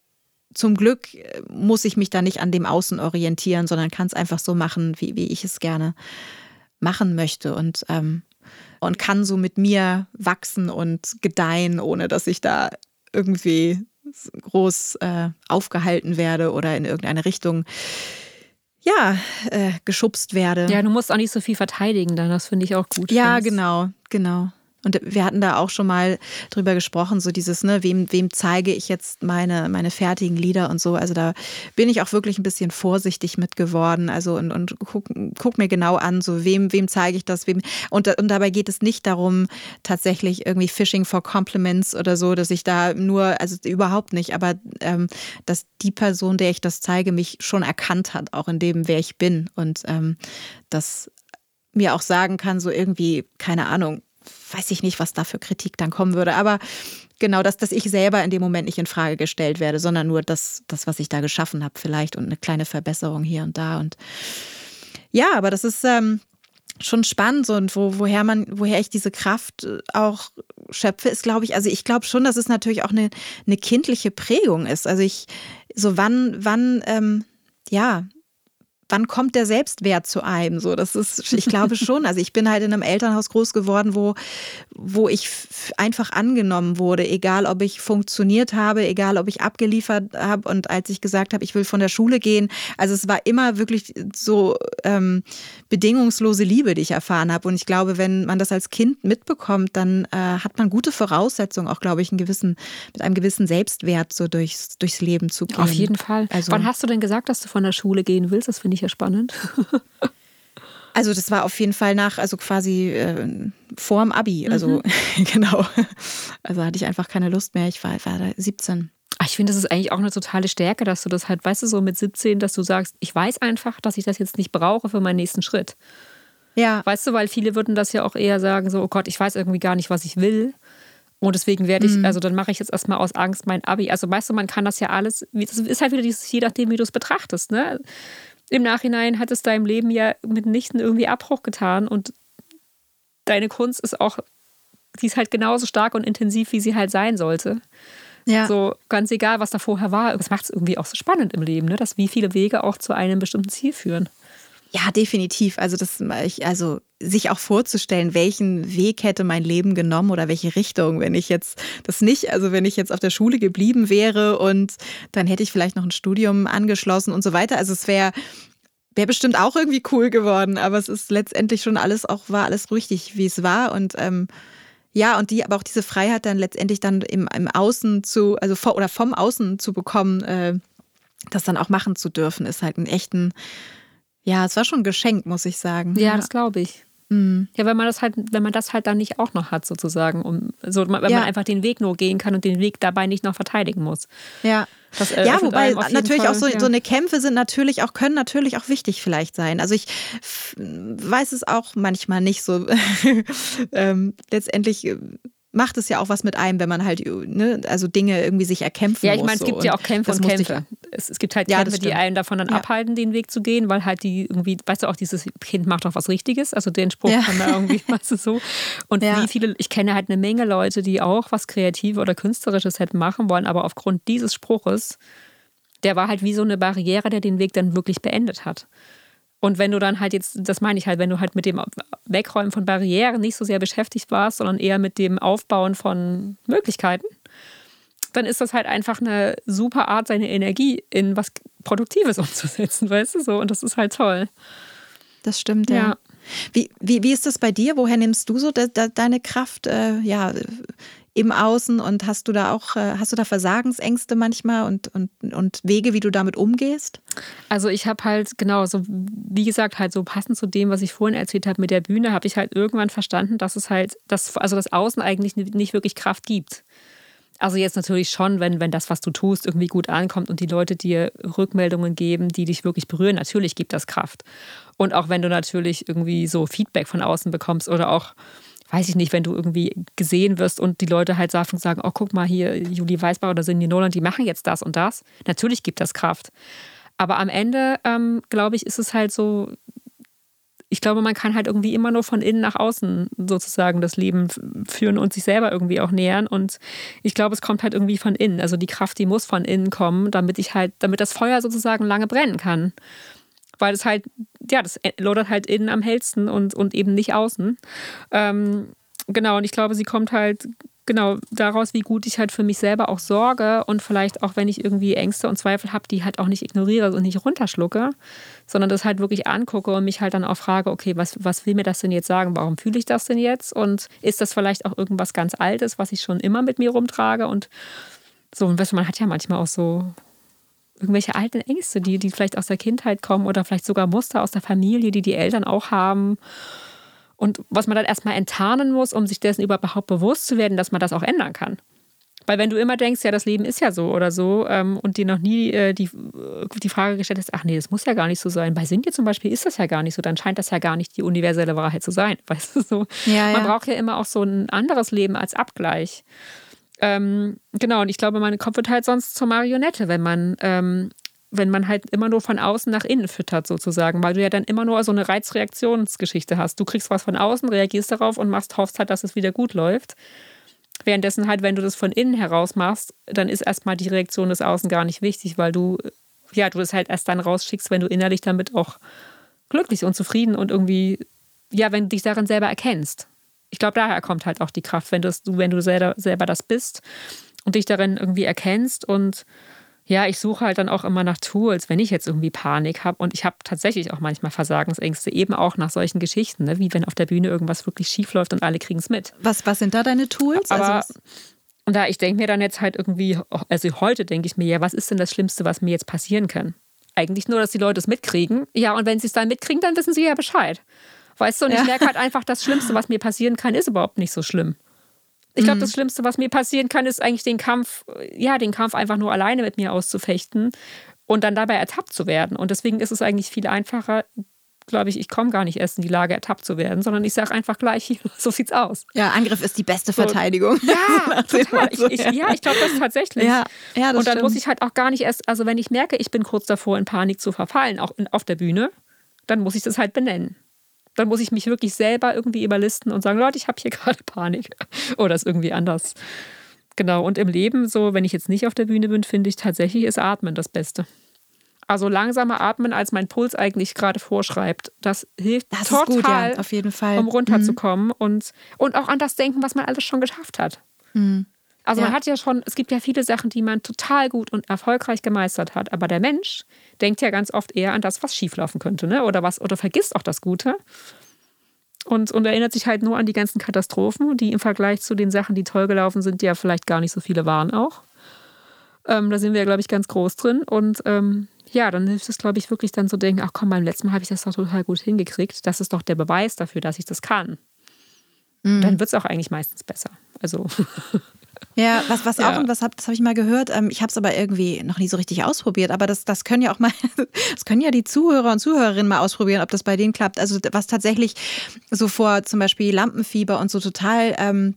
zum Glück äh, muss ich mich da nicht an dem Außen orientieren, sondern kann es einfach so machen, wie, wie ich es gerne machen möchte und, ähm, und kann so mit mir wachsen und gedeihen, ohne dass ich da irgendwie groß äh, aufgehalten werde oder in irgendeine Richtung ja, äh, geschubst werde. Ja, du musst auch nicht so viel verteidigen dann, das finde ich auch gut. Ja, genau, genau. Und wir hatten da auch schon mal drüber gesprochen, so dieses, ne, wem, wem zeige ich jetzt meine, meine fertigen Lieder und so. Also da bin ich auch wirklich ein bisschen vorsichtig mit geworden. Also und, und guck, guck mir genau an, so wem, wem zeige ich das, wem. Und, und dabei geht es nicht darum, tatsächlich irgendwie Fishing for Compliments oder so, dass ich da nur, also überhaupt nicht, aber ähm, dass die Person, der ich das zeige, mich schon erkannt hat, auch in dem, wer ich bin. Und ähm, das mir auch sagen kann, so irgendwie, keine Ahnung, weiß ich nicht, was da für Kritik dann kommen würde. Aber genau das, dass ich selber in dem Moment nicht in Frage gestellt werde, sondern nur das, das was ich da geschaffen habe, vielleicht und eine kleine Verbesserung hier und da. Und ja, aber das ist ähm, schon spannend und wo, woher man, woher ich diese Kraft äh, auch schöpfe, ist, glaube ich, also ich glaube schon, dass es natürlich auch eine, eine kindliche Prägung ist. Also ich, so wann, wann, ähm, ja, wann kommt der Selbstwert zu einem? So, das ist, ich glaube schon. Also ich bin halt in einem Elternhaus groß geworden, wo, wo ich einfach angenommen wurde, egal ob ich funktioniert habe, egal ob ich abgeliefert habe. Und als ich gesagt habe, ich will von der Schule gehen, also es war immer wirklich so ähm, bedingungslose Liebe, die ich erfahren habe. Und ich glaube, wenn man das als Kind mitbekommt, dann äh, hat man gute Voraussetzungen, auch glaube ich, einen gewissen, mit einem gewissen Selbstwert so durchs, durchs Leben zu gehen. Auf jeden Fall. Also, Wann hast du denn gesagt, dass du von der Schule gehen willst? Das finde ich ja spannend. Also das war auf jeden Fall nach, also quasi äh, vor dem Abi. Also mhm. genau. Also hatte ich einfach keine Lust mehr. Ich war, war da 17. Ach, ich finde, das ist eigentlich auch eine totale Stärke, dass du das halt, weißt du, so mit 17, dass du sagst, ich weiß einfach, dass ich das jetzt nicht brauche für meinen nächsten Schritt. Ja. Weißt du, weil viele würden das ja auch eher sagen, so, oh Gott, ich weiß irgendwie gar nicht, was ich will. Und deswegen werde ich, mhm. also dann mache ich jetzt erstmal aus Angst mein Abi. Also weißt du, man kann das ja alles, das ist halt wieder dieses, je nachdem, wie du es betrachtest, ne? Im Nachhinein hat es deinem Leben ja mitnichten irgendwie Abbruch getan und deine Kunst ist auch, die ist halt genauso stark und intensiv, wie sie halt sein sollte. Ja. So ganz egal, was da vorher war. Das macht es irgendwie auch so spannend im Leben, ne? dass wie viele Wege auch zu einem bestimmten Ziel führen. Ja, definitiv. Also das, ich, also sich auch vorzustellen, welchen Weg hätte mein Leben genommen oder welche Richtung, wenn ich jetzt das nicht, also wenn ich jetzt auf der Schule geblieben wäre und dann hätte ich vielleicht noch ein Studium angeschlossen und so weiter. Also es wäre wäre bestimmt auch irgendwie cool geworden, aber es ist letztendlich schon alles auch war alles richtig, wie es war und ähm, ja, und die, aber auch diese Freiheit dann letztendlich dann im, im Außen zu, also vor, oder vom Außen zu bekommen, äh, das dann auch machen zu dürfen, ist halt ein echten, ja, es war schon ein Geschenk, muss ich sagen. Ja, das glaube ich. Mhm. Ja, wenn man das halt, wenn man das halt dann nicht auch noch hat, sozusagen, um so, wenn ja. man einfach den Weg nur gehen kann und den Weg dabei nicht noch verteidigen muss. Ja. Das, äh, ja, wobei natürlich Fall, auch so, ja. so eine Kämpfe sind natürlich auch, können natürlich auch wichtig vielleicht sein. Also ich weiß es auch manchmal nicht so. ähm, letztendlich äh, macht es ja auch was mit einem, wenn man halt ne, also Dinge irgendwie sich erkämpfen muss. Ja, ich meine, es gibt so. ja auch Kämpfe und Kämpfe. Es, es, gibt halt ja, Kämpfe, die einen davon dann ja. abhalten, den Weg zu gehen, weil halt die irgendwie, weißt du auch, dieses Kind macht doch was Richtiges. Also den Spruch ja. kann man irgendwie, weißt du so. Und wie viele, ich kenne halt eine Menge Leute, die auch was Kreatives oder Künstlerisches hätten machen wollen, aber aufgrund dieses Spruches, der war halt wie so eine Barriere, der den Weg dann wirklich beendet hat. Und wenn du dann halt jetzt, das meine ich halt, wenn du halt mit dem Wegräumen von Barrieren nicht so sehr beschäftigt warst, sondern eher mit dem Aufbauen von Möglichkeiten, dann ist das halt einfach eine super Art, seine Energie in was Produktives umzusetzen, weißt du so? Und das ist halt toll. Das stimmt, ja. ja. Wie, wie, wie ist das bei dir? Woher nimmst du so de, de, deine Kraft? Äh, ja, im Außen und hast du da auch, äh, hast du da Versagensängste manchmal und, und, und Wege, wie du damit umgehst? Also ich habe halt, genau, so wie gesagt, halt so passend zu dem, was ich vorhin erzählt habe mit der Bühne, habe ich halt irgendwann verstanden, dass es halt, dass, also das Außen eigentlich nicht wirklich Kraft gibt. Also jetzt natürlich schon, wenn, wenn das, was du tust, irgendwie gut ankommt und die Leute dir Rückmeldungen geben, die dich wirklich berühren, natürlich gibt das Kraft. Und auch wenn du natürlich irgendwie so Feedback von außen bekommst oder auch weiß ich nicht, wenn du irgendwie gesehen wirst und die Leute halt sagen, oh, guck mal hier, Julie Weißbach oder Cindy Nolan, die machen jetzt das und das. Natürlich gibt das Kraft. Aber am Ende, ähm, glaube ich, ist es halt so, ich glaube, man kann halt irgendwie immer nur von innen nach außen sozusagen das Leben führen und sich selber irgendwie auch nähern. Und ich glaube, es kommt halt irgendwie von innen. Also die Kraft, die muss von innen kommen, damit ich halt, damit das Feuer sozusagen lange brennen kann weil es halt, ja, das lodert halt innen am hellsten und, und eben nicht außen. Ähm, genau, und ich glaube, sie kommt halt genau daraus, wie gut ich halt für mich selber auch sorge und vielleicht auch, wenn ich irgendwie Ängste und Zweifel habe, die halt auch nicht ignoriere und nicht runterschlucke, sondern das halt wirklich angucke und mich halt dann auch frage, okay, was, was will mir das denn jetzt sagen? Warum fühle ich das denn jetzt? Und ist das vielleicht auch irgendwas ganz Altes, was ich schon immer mit mir rumtrage? Und so, und weißt du, man hat ja manchmal auch so irgendwelche alten Ängste, die, die vielleicht aus der Kindheit kommen oder vielleicht sogar Muster aus der Familie, die die Eltern auch haben. Und was man dann erstmal enttarnen muss, um sich dessen überhaupt bewusst zu werden, dass man das auch ändern kann. Weil wenn du immer denkst, ja, das Leben ist ja so oder so ähm, und dir noch nie äh, die, die Frage gestellt hast, ach nee, das muss ja gar nicht so sein. Bei Sinje zum Beispiel ist das ja gar nicht so, dann scheint das ja gar nicht die universelle Wahrheit zu sein. Weißt du so? Ja, man ja. braucht ja immer auch so ein anderes Leben als Abgleich. Ähm, genau, und ich glaube, mein Kopf wird halt sonst zur Marionette, wenn man, ähm, wenn man halt immer nur von außen nach innen füttert, sozusagen, weil du ja dann immer nur so eine Reizreaktionsgeschichte hast. Du kriegst was von außen, reagierst darauf und machst, hoffst halt, dass es wieder gut läuft. Währenddessen halt, wenn du das von innen heraus machst, dann ist erstmal die Reaktion des Außen gar nicht wichtig, weil du, ja, du das halt erst dann rausschickst, wenn du innerlich damit auch glücklich und zufrieden und irgendwie, ja, wenn du dich darin selber erkennst ich glaube, daher kommt halt auch die Kraft, wenn, das, wenn du selber, selber das bist und dich darin irgendwie erkennst. Und ja, ich suche halt dann auch immer nach Tools, wenn ich jetzt irgendwie Panik habe. Und ich habe tatsächlich auch manchmal Versagensängste, eben auch nach solchen Geschichten, ne? wie wenn auf der Bühne irgendwas wirklich schief läuft und alle kriegen es mit. Was, was sind da deine Tools? Aber, also, und da ich denke mir dann jetzt halt irgendwie, also heute denke ich mir, ja, was ist denn das Schlimmste, was mir jetzt passieren kann? Eigentlich nur, dass die Leute es mitkriegen. Ja, und wenn sie es dann mitkriegen, dann wissen sie ja Bescheid. Weißt du, und ja. ich merke halt einfach, das Schlimmste, was mir passieren kann, ist überhaupt nicht so schlimm. Ich glaube, mhm. das Schlimmste, was mir passieren kann, ist eigentlich den Kampf, ja, den Kampf einfach nur alleine mit mir auszufechten und dann dabei ertappt zu werden. Und deswegen ist es eigentlich viel einfacher, glaube ich, ich komme gar nicht erst in die Lage, ertappt zu werden, sondern ich sage einfach gleich, so sieht's aus. Ja, Angriff ist die beste Verteidigung. So. Ja, total. Ich, ich, ja, ich glaube das tatsächlich. Ja, ja, das und dann stimmt. muss ich halt auch gar nicht erst, also wenn ich merke, ich bin kurz davor, in Panik zu verfallen, auch in, auf der Bühne, dann muss ich das halt benennen dann muss ich mich wirklich selber irgendwie überlisten und sagen, Leute, ich habe hier gerade Panik. Oder ist irgendwie anders. Genau. Und im Leben, so, wenn ich jetzt nicht auf der Bühne bin, finde ich tatsächlich ist Atmen das Beste. Also langsamer atmen, als mein Puls eigentlich gerade vorschreibt. Das hilft Das total, gut, ja, auf jeden Fall. um runterzukommen und, und auch an das denken, was man alles schon geschafft hat. Mhm. Also man Ja. hat ja schon, es gibt ja viele Sachen, die man total gut und erfolgreich gemeistert hat. Aber der Mensch denkt ja ganz oft eher an das, was schieflaufen könnte, ne? Oder was, oder vergisst auch das Gute. Und, und erinnert sich halt nur an die ganzen Katastrophen, die im Vergleich zu den Sachen, die toll gelaufen sind, die ja vielleicht gar nicht so viele waren auch. Ähm, da sind wir ja, glaube ich, ganz groß drin. Und ähm, ja, dann hilft es, glaube ich, wirklich dann zu denken, ach komm, beim letzten Mal habe ich das doch total gut hingekriegt. Das ist doch der Beweis dafür, dass ich das kann. Mhm. Dann wird es auch eigentlich meistens besser. Also Ja, was, was Ja. auch, und was hab, das habe ich mal gehört, ähm, ich habe es aber irgendwie noch nie so richtig ausprobiert, aber das, das können ja auch mal, das können ja die Zuhörer und Zuhörerinnen mal ausprobieren, ob das bei denen klappt. Also was tatsächlich so vor zum Beispiel Lampenfieber und so total ähm,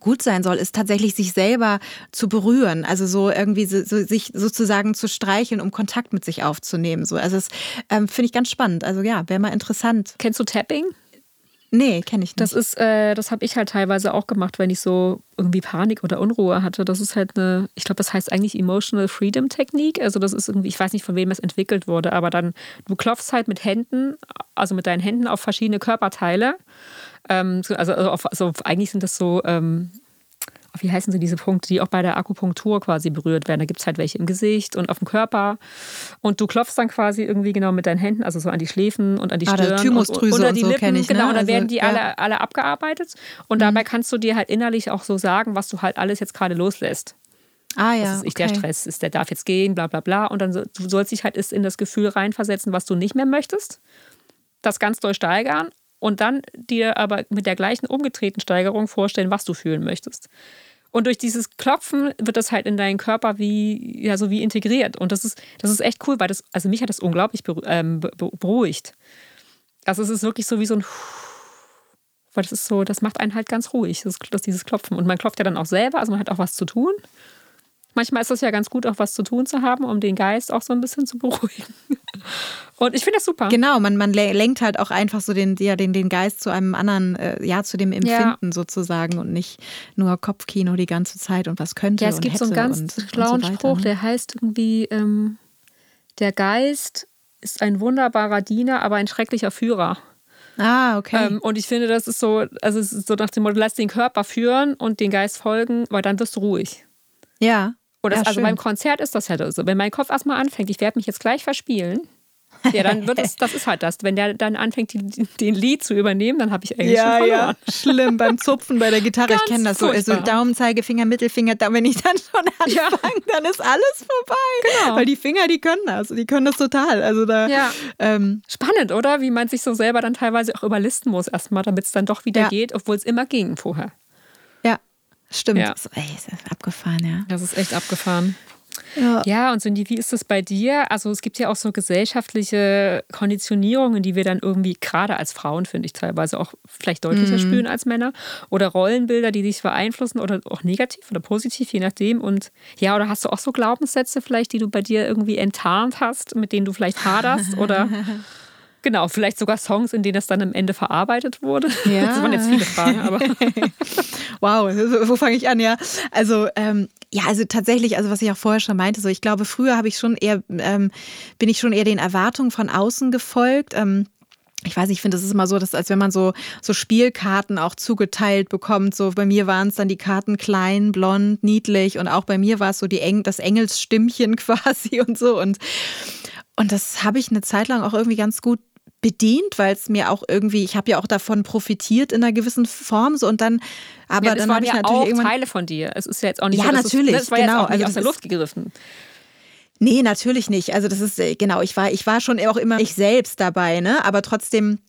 gut sein soll, ist tatsächlich sich selber zu berühren, also so irgendwie so, so, sich sozusagen zu streicheln, um Kontakt mit sich aufzunehmen. So, also das ähm, finde ich ganz spannend. Also ja, wäre mal interessant. kennst du Tapping? Nee, kenne ich nicht. Das ist, äh, das habe ich halt teilweise auch gemacht, wenn ich so irgendwie Panik oder Unruhe hatte. Das ist halt eine, ich glaube, das heißt eigentlich Emotional Freedom Technik. Also das ist irgendwie, ich weiß nicht, von wem es entwickelt wurde, aber dann, du klopfst halt mit Händen, also mit deinen Händen auf verschiedene Körperteile. Ähm, so- also, also auf, also eigentlich sind das so, ähm, wie heißen sie diese Punkte, die auch bei der Akupunktur quasi berührt werden. Da gibt es halt welche im Gesicht und auf dem Körper. Und du klopfst dann quasi irgendwie genau mit deinen Händen, also so an die Schläfen und an die Ah, Stirn. Thymusdrüse und, und die so Lippen. ich, ne? Genau, und dann Also, werden die ja. Mhm. alle, alle abgearbeitet. Und dabei kannst du dir halt innerlich auch so sagen, was du halt alles jetzt gerade loslässt. ah ja, Das ist nicht der okay. Stress ist, der darf jetzt gehen, bla bla bla. Und dann so, du sollst dich halt in das Gefühl reinversetzen, was du nicht mehr möchtest. Das ganz doll steigern und dann dir aber mit der gleichen umgedrehten Steigerung vorstellen, was du fühlen möchtest. Und durch dieses Klopfen wird das halt in deinen Körper wie, ja, so wie integriert. Und das ist, das ist echt cool, weil das, also mich hat das unglaublich ähm, be- be- beruhigt. Also es ist wirklich so wie so ein weil das ist so, das macht einen halt ganz ruhig, das, das, dieses Klopfen. Und man klopft ja dann auch selber, also man hat auch was zu tun. Manchmal ist das ja ganz gut, auch was zu tun zu haben, um den Geist auch so ein bisschen zu beruhigen. Und ich finde das super. Genau, man, man le- lenkt halt auch einfach so den, ja, den, den Geist zu einem anderen, äh, ja, zu dem Empfinden sozusagen und nicht nur Kopfkino die ganze Zeit und was könnte Ja, es und gibt so einen ganz und, und schlauen so weiter, Spruch, ne? der heißt irgendwie, ähm, der Geist ist ein wunderbarer Diener, aber ein schrecklicher Führer. Ah, okay. Ähm, und ich finde, das ist so, also es ist so nach dem Motto, lass den Körper führen und den Geist folgen, weil dann wirst du ruhig. ja. Und das, ja, also beim Konzert ist das ja so. Wenn mein Kopf erstmal anfängt, ich werde mich jetzt gleich verspielen, ja, dann wird es, das ist halt das. Wenn der dann anfängt, die, den Lied zu übernehmen, dann habe ich eigentlich schon verloren. Schlimm beim Zupfen bei der Gitarre. Ganz ich kenne das so. Also furchtbar. Daumen, Zeigefinger, Mittelfinger. Da, wenn ich dann schon anfange, Ja. dann ist alles vorbei. Genau. Weil die Finger, die können das. Die können das total. Also da. Ja. Ähm, Spannend, oder? Wie man sich so selber dann teilweise auch überlisten muss erstmal, damit es dann doch wieder Ja. geht, obwohl es immer ging vorher. Stimmt. Ja. So, ey, ist das abgefahren, ja. Das ist echt abgefahren. Ja. Ja, und Cindy, wie ist das bei dir? Also es gibt ja auch so gesellschaftliche Konditionierungen, die wir dann irgendwie gerade als Frauen, finde ich, teilweise auch vielleicht deutlicher spüren als Männer. Oder Rollenbilder, die dich beeinflussen oder auch negativ oder positiv, je nachdem. Und ja, oder hast du auch so Glaubenssätze vielleicht, die du bei dir irgendwie enttarnt hast, mit denen du vielleicht haderst? Oder genau, vielleicht sogar Songs, in denen das dann am Ende verarbeitet wurde? Ja. Das waren jetzt viele Fragen, aber Wow, wo fange ich an? Ja, also ähm, ja, also tatsächlich, also was ich auch vorher schon meinte, so ich glaube, früher habe ich schon eher, ähm, bin ich schon eher den Erwartungen von außen gefolgt. Ähm, ich weiß, ich finde, das ist immer so, dass als wenn man so, so Spielkarten auch zugeteilt bekommt. So bei mir waren es dann die Karten klein, blond, niedlich und auch bei mir war es so die Eng das Engelsstimmchen quasi und so. Und, und das habe ich eine Zeit lang auch irgendwie ganz gut bedient, weil es mir auch irgendwie, ich habe ja auch davon profitiert in einer gewissen Form so und dann, aber ja, das dann habe ich ja natürlich auch irgendwann Teile von dir. Es ist ja jetzt auch nicht Ja, so, natürlich, das genau. jetzt auch nicht Also aus der das Luft gegriffen. Nee, natürlich nicht. Also das ist äh, genau, ich war ich war schon auch immer ich selbst dabei, ne, aber trotzdem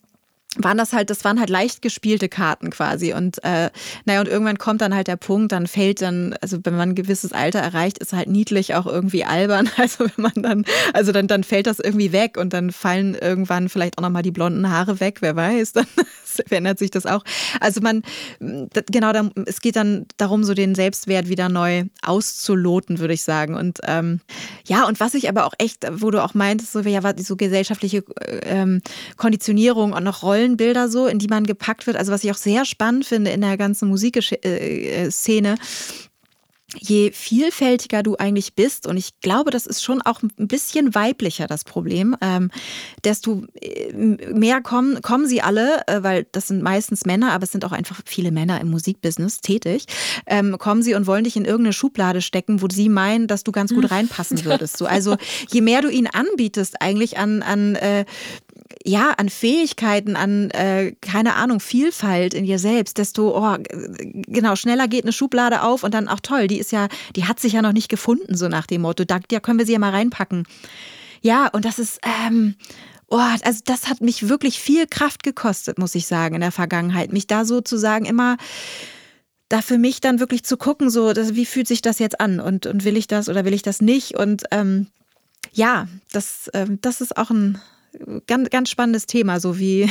waren das halt, das waren halt leicht gespielte Karten quasi. Und äh, naja, und irgendwann kommt dann halt der Punkt, dann fällt dann, also wenn man ein gewisses Alter erreicht, ist halt niedlich auch irgendwie albern. Also wenn man dann, also dann, dann fällt das irgendwie weg und dann fallen irgendwann vielleicht auch nochmal die blonden Haare weg, wer weiß, dann verändert sich das auch. Also man, genau, es geht dann darum, so den Selbstwert wieder neu auszuloten, würde ich sagen. Und ähm, ja, und was ich aber auch echt, wo du auch meintest, so, ja, so gesellschaftliche äh, ähm, Konditionierung und noch Rollenbilder so, in die man gepackt wird. Also was ich auch sehr spannend finde in der ganzen Musikszene, je vielfältiger du eigentlich bist, und ich glaube, das ist schon auch ein bisschen weiblicher das Problem, ähm, desto äh, mehr kommen, kommen sie alle, äh, weil das sind meistens Männer, aber es sind auch einfach viele Männer im Musikbusiness tätig, ähm, kommen sie und wollen dich in irgendeine Schublade stecken, wo sie meinen, dass du ganz gut hm. reinpassen würdest. So, also je mehr du ihnen anbietest, eigentlich an, an äh, ja, an Fähigkeiten, an, äh, keine Ahnung, Vielfalt in dir selbst, desto, oh, genau, schneller geht eine Schublade auf und dann auch toll, die ist ja, die hat sich ja noch nicht gefunden, so nach dem Motto. Da, da können wir sie ja mal reinpacken. Ja, und das ist, ähm, oh, also das hat mich wirklich viel Kraft gekostet, muss ich sagen, in der Vergangenheit. Mich da sozusagen immer da für mich dann wirklich zu gucken, so, das, wie fühlt sich das jetzt an und, und will ich das oder will ich das nicht? Und ähm, ja, das, ähm, das ist auch ein, ganz, ganz spannendes Thema, so wie,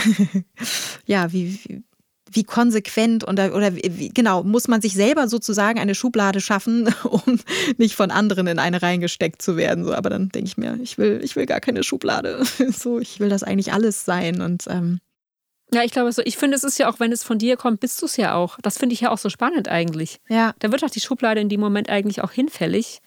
ja, wie, wie konsequent und oder wie, genau, muss man sich selber sozusagen eine Schublade schaffen, um nicht von anderen in eine reingesteckt zu werden. So, aber dann denke ich mir, ich will, ich will gar keine Schublade. So, ich will das eigentlich alles sein. Und ähm ja, ich glaube so, ich finde, es ist ja auch, wenn es von dir kommt, bist du es ja auch. Das finde ich ja auch so spannend eigentlich. Ja. Da wird doch die Schublade in dem Moment eigentlich auch hinfällig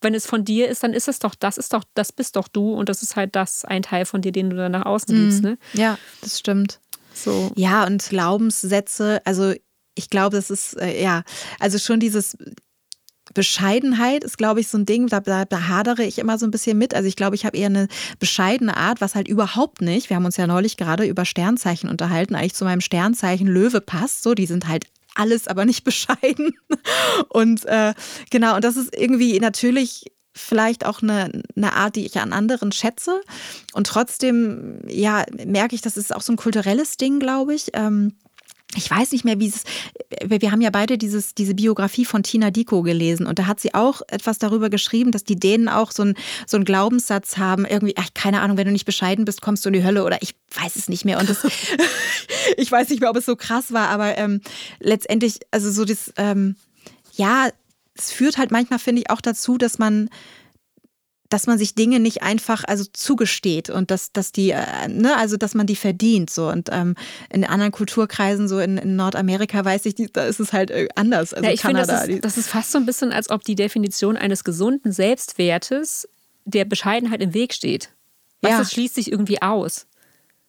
wenn es von dir ist, dann ist es doch, das ist doch, das bist doch du und das ist halt das, ein Teil von dir, den du dann nach außen mhm. gibst, ne? Ja, das stimmt. So. Ja, und Glaubenssätze, also ich glaube, das ist, äh, ja, also schon dieses Bescheidenheit ist, glaube ich, so ein Ding, da, da, da, hadere ich immer so ein bisschen mit. Also ich glaube, ich habe eher eine bescheidene Art, was halt überhaupt nicht, wir haben uns ja neulich gerade über Sternzeichen unterhalten, eigentlich zu meinem Sternzeichen Löwe passt. So, die sind halt alles, aber nicht bescheiden. Und äh, genau, und das ist irgendwie natürlich vielleicht auch eine, eine Art, die ich an anderen schätze. Und trotzdem, ja, merke ich, das ist auch so ein kulturelles Ding, glaube ich. Ähm, ich weiß nicht mehr, wie es. Wir haben ja beide dieses, diese Biografie von Tina Diko gelesen und da hat sie auch etwas darüber geschrieben, dass die Dänen auch so, ein, so einen Glaubenssatz haben, irgendwie, ach, keine Ahnung, wenn du nicht bescheiden bist, kommst du in die Hölle oder ich weiß es nicht mehr. Und das, ich weiß nicht mehr, ob es so krass war, aber ähm, letztendlich, also so das, ähm, ja, es führt halt manchmal, finde ich, auch dazu, dass man dass man sich Dinge nicht einfach also zugesteht und dass, dass die, äh, ne, also dass man die verdient. So. Und ähm, in anderen Kulturkreisen, so in, in Nordamerika, weiß ich, da ist es halt äh, anders. Also ja, ich finde, das ist, das ist fast so ein bisschen, als ob die Definition eines gesunden Selbstwertes der Bescheidenheit im Weg steht. Was ja. das schließt sich irgendwie aus.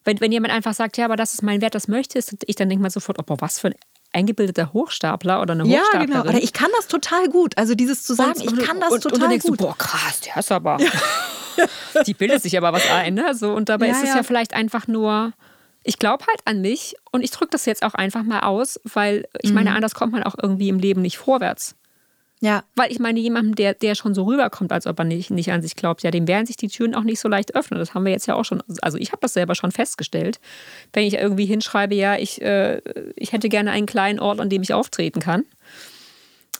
Wenn, wenn jemand einfach sagt, ja, aber das ist mein Wert, das möchte ich, dann denke mal sofort, oh, boah, was für ein eingebildeter Hochstapler oder eine Hochstaplerin. Ja, genau. Oder ich kann das total gut. Also dieses zu sagen, und, ich kann das und, total und, und denkst gut. Du, boah, krass, der ist aber. Ja. die bildet sich aber was ein, ne? So, und dabei ja, ist es ja. vielleicht einfach nur. Ich glaube halt an mich und ich drücke das jetzt auch einfach mal aus, weil ich meine, mhm. anders kommt man auch irgendwie im Leben nicht vorwärts. Ja. Weil ich meine, jemandem, der, der schon so rüberkommt, als ob er nicht, nicht an sich glaubt, ja, dem werden sich die Türen auch nicht so leicht öffnen. Das haben wir jetzt ja auch schon. Also ich habe das selber schon festgestellt. Wenn ich irgendwie hinschreibe, ja, ich, äh, ich hätte gerne einen kleinen Ort, an dem ich auftreten kann.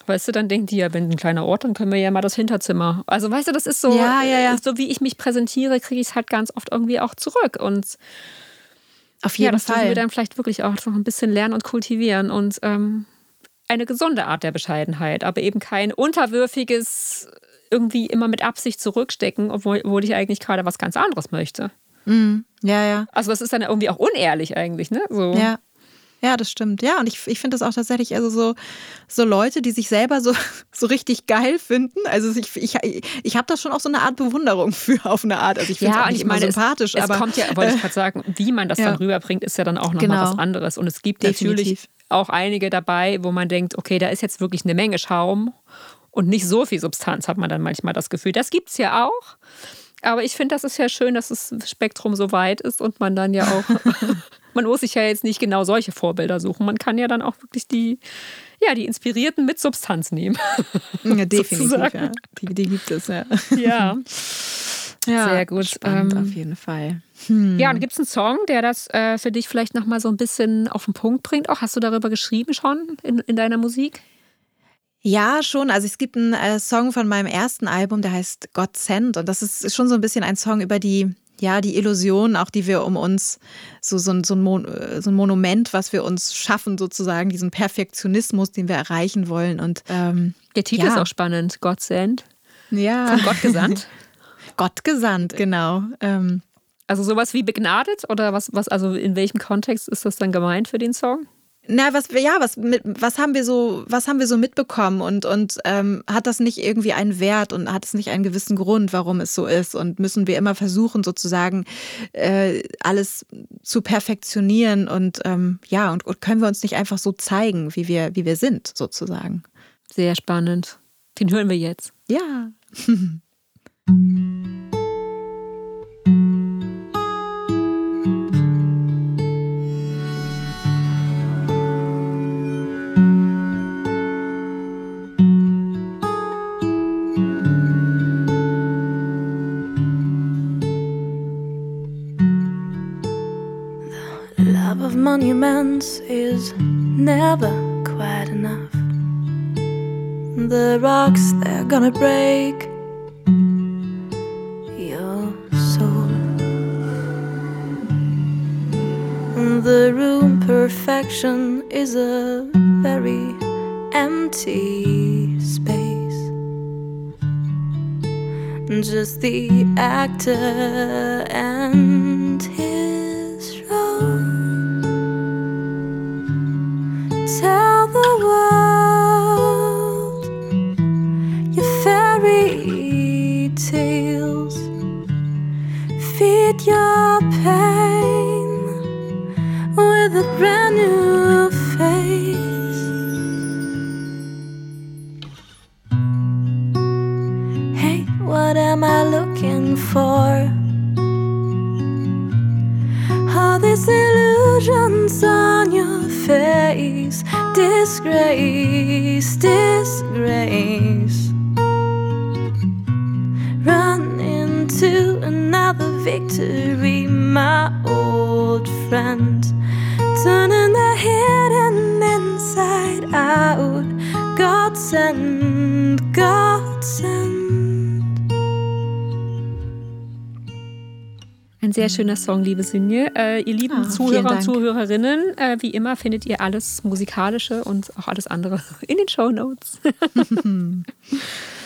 Weißt du, dann denkt die ja, wenn ein kleiner Ort, dann können wir ja mal das Hinterzimmer. Also weißt du, das ist so, ja, ja, ja. so wie ich mich präsentiere, kriege ich es halt ganz oft irgendwie auch zurück. Und auf jeden ja, das Fall. müssen wir dann vielleicht wirklich auch noch ein bisschen lernen und kultivieren. Und ähm, eine gesunde Art der Bescheidenheit, aber eben kein unterwürfiges irgendwie immer mit Absicht zurückstecken, obwohl, ich eigentlich gerade was ganz anderes möchte. Mm, ja, ja. Also das ist dann irgendwie auch unehrlich eigentlich, ne? So. Ja. Ja, das stimmt. Ja, und ich, ich finde das auch tatsächlich, also so, so Leute, die sich selber so, so richtig geil finden. Also ich, ich, ich habe da schon auch so eine Art Bewunderung für auf eine Art. Also ich finde ja, es auch nicht immer sympathisch. Es, aber, es kommt ja, wollte ich gerade sagen, wie man das ja. dann rüberbringt, ist ja dann auch nochmal genau. was anderes. Und es gibt Definitiv. natürlich auch einige dabei, wo man denkt, okay, da ist jetzt wirklich eine Menge Schaum und nicht so viel Substanz, hat man dann manchmal das Gefühl. Das gibt es ja auch. Aber ich finde, das ist ja schön, dass das Spektrum so weit ist und man dann ja auch, man muss sich ja jetzt nicht genau solche Vorbilder suchen. Man kann ja dann auch wirklich die, ja, die Inspirierten mit Substanz nehmen. Ja, definitiv, ja. Die, die, gibt es, ja. Ja. Ja Sehr gut. Spannend, ähm, auf jeden Fall. Hm. Ja, und gibt es einen Song, der das äh, für dich vielleicht nochmal so ein bisschen auf den Punkt bringt? Auch hast du darüber geschrieben schon in, in deiner Musik? Ja, schon. Also es gibt einen äh, Song von meinem ersten Album, der heißt God Sent. Und das ist, ist schon so ein bisschen ein Song über die, ja, die Illusion, auch die wir um uns, so, so, so, ein, Mon so ein Monument, was wir uns schaffen, sozusagen, diesen Perfektionismus, den wir erreichen wollen. Und ähm, der Titel ja. ist auch spannend, God Sent. Ja. Von Gott gesandt. Gott gesandt, genau. Ähm, also sowas wie begnadet oder was, was, also in welchem Kontext ist das dann gemeint für den Song? Na, was ja, was mit, was haben wir so, was haben wir so mitbekommen und und ähm, hat das nicht irgendwie einen Wert und hat es nicht einen gewissen Grund, warum es so ist und müssen wir immer versuchen sozusagen äh, alles zu perfektionieren und ähm, ja und, und können wir uns nicht einfach so zeigen, wie wir wie wir sind sozusagen. Sehr spannend. Den hören wir jetzt. Ja. monuments is never quite enough. The rocks they're gonna break The room perfection is a very empty space. Just the actor and his role. tell the world your fairy tales. Feed your pain brand new face. Hey, what am I looking for? All these illusions on your face disgrace, disgrace. Run into another victory, my old friend. Hidden inside out. God send, God send. Ein sehr schöner Song, liebe Sinje. Äh, ihr lieben Ah, Zuhörer und. Zuhörerinnen, äh, wie immer findet ihr alles Musikalische und auch alles andere in den Show Notes.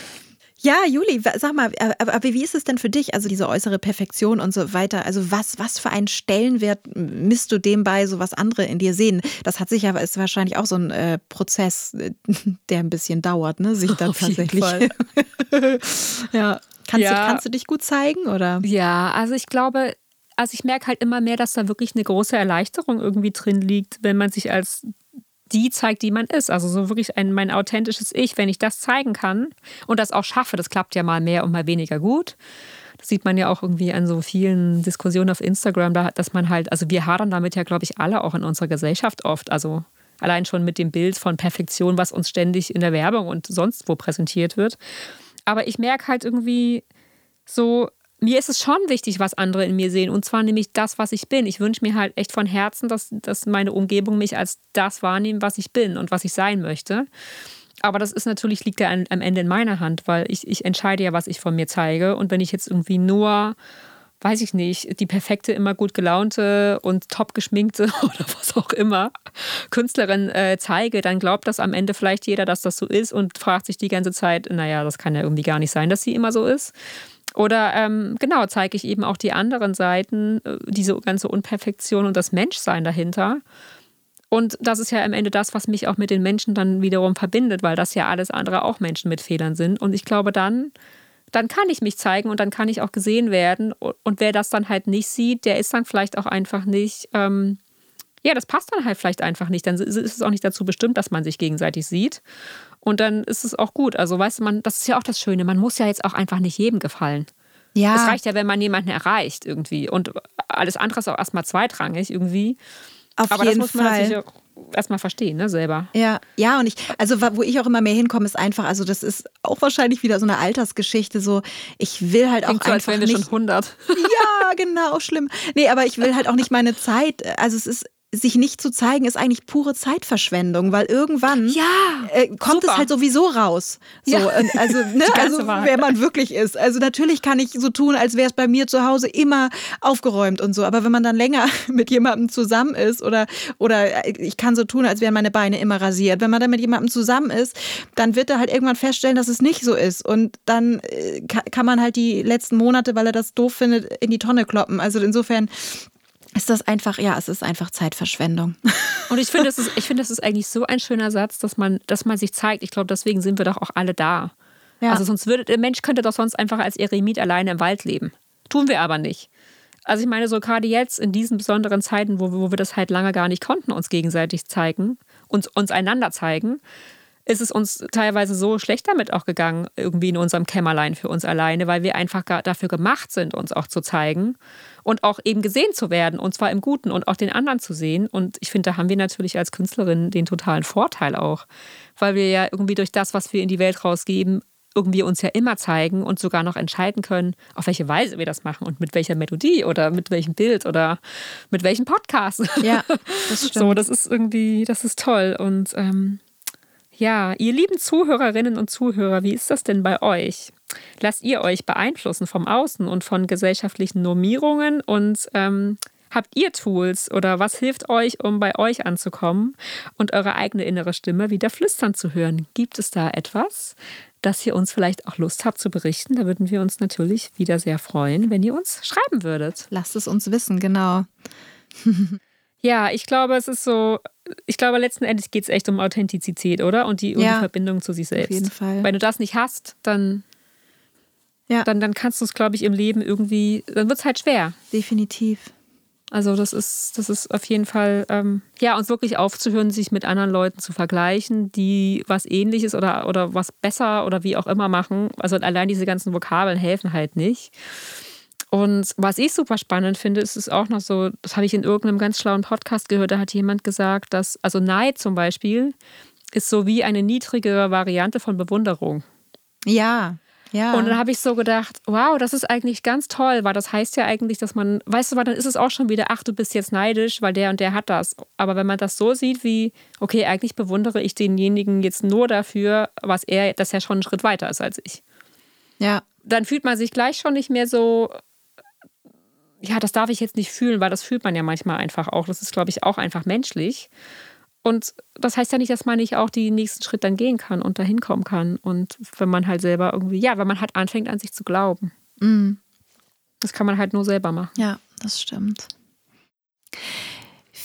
Ja, Juli, sag mal, äh, aber, aber wie ist es denn für dich? Also diese äußere Perfektion und so weiter. Also was, was für einen Stellenwert misst du dem bei, so was andere in dir sehen? Das hat sicher, ist wahrscheinlich auch so ein äh, Prozess, äh, der ein bisschen dauert, ne? Sich dann Auf jeden tatsächlich. Fall. ja. Kannst, Ja. Du, kannst du dich gut zeigen oder? Ja, also ich glaube, also ich merke halt immer mehr, dass da wirklich eine große Erleichterung irgendwie drin liegt, wenn man sich als die zeigt, die man ist. Also so wirklich ein, mein authentisches Ich, wenn ich das zeigen kann und das auch schaffe, das klappt ja mal mehr und mal weniger gut. Das sieht man ja auch irgendwie an so vielen Diskussionen auf Instagram, da- dass man halt, also wir hadern damit ja, glaube ich, alle auch in unserer Gesellschaft oft. Also allein schon mit dem Bild von Perfektion, was uns ständig in der Werbung und sonst wo präsentiert wird. Aber ich merke halt irgendwie so, mir ist es schon wichtig, was andere in mir sehen. Und zwar nämlich das, was ich bin. Ich wünsche mir halt echt von Herzen, dass, dass meine Umgebung mich als das wahrnimmt, was ich bin und was ich sein möchte. Aber das ist natürlich, liegt ja am Ende in meiner Hand, weil ich, ich entscheide ja, was ich von mir zeige. Und wenn ich jetzt irgendwie nur, weiß ich nicht, die perfekte, immer gut gelaunte und top geschminkte oder was auch immer Künstlerin äh, zeige, dann glaubt das am Ende vielleicht jeder, dass das so ist und fragt sich die ganze Zeit, naja, das kann ja irgendwie gar nicht sein, dass sie immer so ist. Oder ähm, genau, zeige ich eben auch die anderen Seiten, äh, diese ganze Unperfektion und das Menschsein dahinter. Und das ist ja am Ende das, was mich auch mit den Menschen dann wiederum verbindet, weil das ja alles andere auch Menschen mit Fehlern sind. Und ich glaube, dann, dann kann ich mich zeigen und dann kann ich auch gesehen werden. Und wer das dann halt nicht sieht, der ist dann vielleicht auch einfach nicht, ähm, ja, das passt dann halt vielleicht einfach nicht. Dann ist es auch nicht dazu bestimmt, dass man sich gegenseitig sieht. Und dann ist es auch gut. Also, weißt du, man, das ist ja auch das Schöne. Man muss ja jetzt auch einfach nicht jedem gefallen. Ja. Es reicht ja, wenn man jemanden erreicht irgendwie. Und alles andere ist auch erstmal zweitrangig irgendwie. Auf Aber jeden das muss man Fall. natürlich auch erstmal verstehen, ne, selber. Ja, ja, und ich, also wo ich auch immer mehr hinkomme, ist einfach, also das ist auch wahrscheinlich wieder so eine Altersgeschichte, so ich will halt auch Klingt so, als einfach wären wir nicht. schon 100. Ja, genau, auch schlimm. Nee, aber ich will halt auch nicht meine Zeit, also es ist, sich nicht zu zeigen, ist eigentlich pure Zeitverschwendung, weil irgendwann Ja, äh, kommt super. es halt sowieso raus. So, Ja. also, ne, also Wahrheit. wer man wirklich ist. Also natürlich kann ich so tun, als wäre es bei mir zu Hause immer aufgeräumt und so. Aber wenn man dann länger mit jemandem zusammen ist oder, oder ich kann so tun, als wären meine Beine immer rasiert. Wenn man dann mit jemandem zusammen ist, dann wird er halt irgendwann feststellen, dass es nicht so ist. Und dann äh, ka- kann man halt die letzten Monate, weil er das doof findet, in die Tonne kloppen. Also insofern ist das einfach, ja, es ist einfach Zeitverschwendung. Und ich finde, das ist, ich finde, das ist eigentlich so ein schöner Satz, dass man, dass man sich zeigt. Ich glaube, deswegen sind wir doch auch alle da. Ja. Also sonst würde, der Mensch könnte doch sonst einfach als Eremit alleine im Wald leben. Tun wir aber nicht. Also ich meine, so gerade jetzt in diesen besonderen Zeiten, wo, wo wir das halt lange gar nicht konnten, uns gegenseitig zeigen, uns, uns einander zeigen, ist es uns teilweise so schlecht damit auch gegangen, irgendwie in unserem Kämmerlein für uns alleine, weil wir einfach dafür gemacht sind, uns auch zu zeigen und auch eben gesehen zu werden, und zwar im Guten und auch den anderen zu sehen. Und ich finde, da haben wir natürlich als Künstlerin den totalen Vorteil auch, weil wir ja irgendwie durch das, was wir in die Welt rausgeben, irgendwie uns ja immer zeigen und sogar noch entscheiden können, auf welche Weise wir das machen und mit welcher Melodie oder mit welchem Bild oder mit welchem Podcast. Ja, das stimmt. So, das ist irgendwie, das ist toll. Und ähm, ja, ihr lieben Zuhörerinnen und Zuhörer, wie ist das denn bei euch? Lasst ihr euch beeinflussen vom Außen und von gesellschaftlichen Normierungen und ähm, Habt ihr Tools oder was hilft euch, um bei euch anzukommen und eure eigene innere Stimme wieder flüstern zu hören? Gibt es da etwas, das ihr uns vielleicht auch Lust habt zu berichten? Da würden wir uns natürlich wieder sehr freuen, wenn ihr uns schreiben würdet. Lasst es uns wissen, genau. ja, ich glaube, es ist so, ich glaube, letzten Endes geht es echt um Authentizität, oder? Und die, um ja, die Verbindung zu sich selbst. Auf jeden Fall. Wenn du das nicht hast, dann, ja. dann, dann kannst du es, glaube ich, im Leben irgendwie, dann wird es halt schwer. Definitiv. Also das ist, das ist auf jeden Fall, ähm, ja, uns wirklich aufzuhören, sich mit anderen Leuten zu vergleichen, die was ähnliches oder, oder was besser oder wie auch immer machen. Also allein diese ganzen Vokabeln helfen halt nicht. Und was ich super spannend finde, ist es auch noch so, das habe ich in irgendeinem ganz schlauen Podcast gehört, da hat jemand gesagt, dass, also Neid zum Beispiel, ist so wie eine niedrigere Variante von Bewunderung. Ja. Ja. Und dann habe ich so gedacht, wow, das ist eigentlich ganz toll, weil das heißt ja eigentlich, dass man, weißt du, weil dann ist es auch schon wieder, ach, du bist jetzt neidisch, weil der und der hat das. Aber wenn man das so sieht, wie, okay, eigentlich bewundere ich denjenigen jetzt nur dafür, was er, dass er schon einen Schritt weiter ist als ich. Ja. Dann fühlt man sich gleich schon nicht mehr so, ja, das darf ich jetzt nicht fühlen, weil das fühlt man ja manchmal einfach auch. Das ist, glaube ich, auch einfach menschlich. Und das heißt ja nicht, dass man nicht auch den nächsten Schritt dann gehen kann und dahin kommen kann. Und wenn man halt selber irgendwie, ja, wenn man halt anfängt an sich zu glauben. Mhm. Das kann man halt nur selber machen. Ja, das stimmt.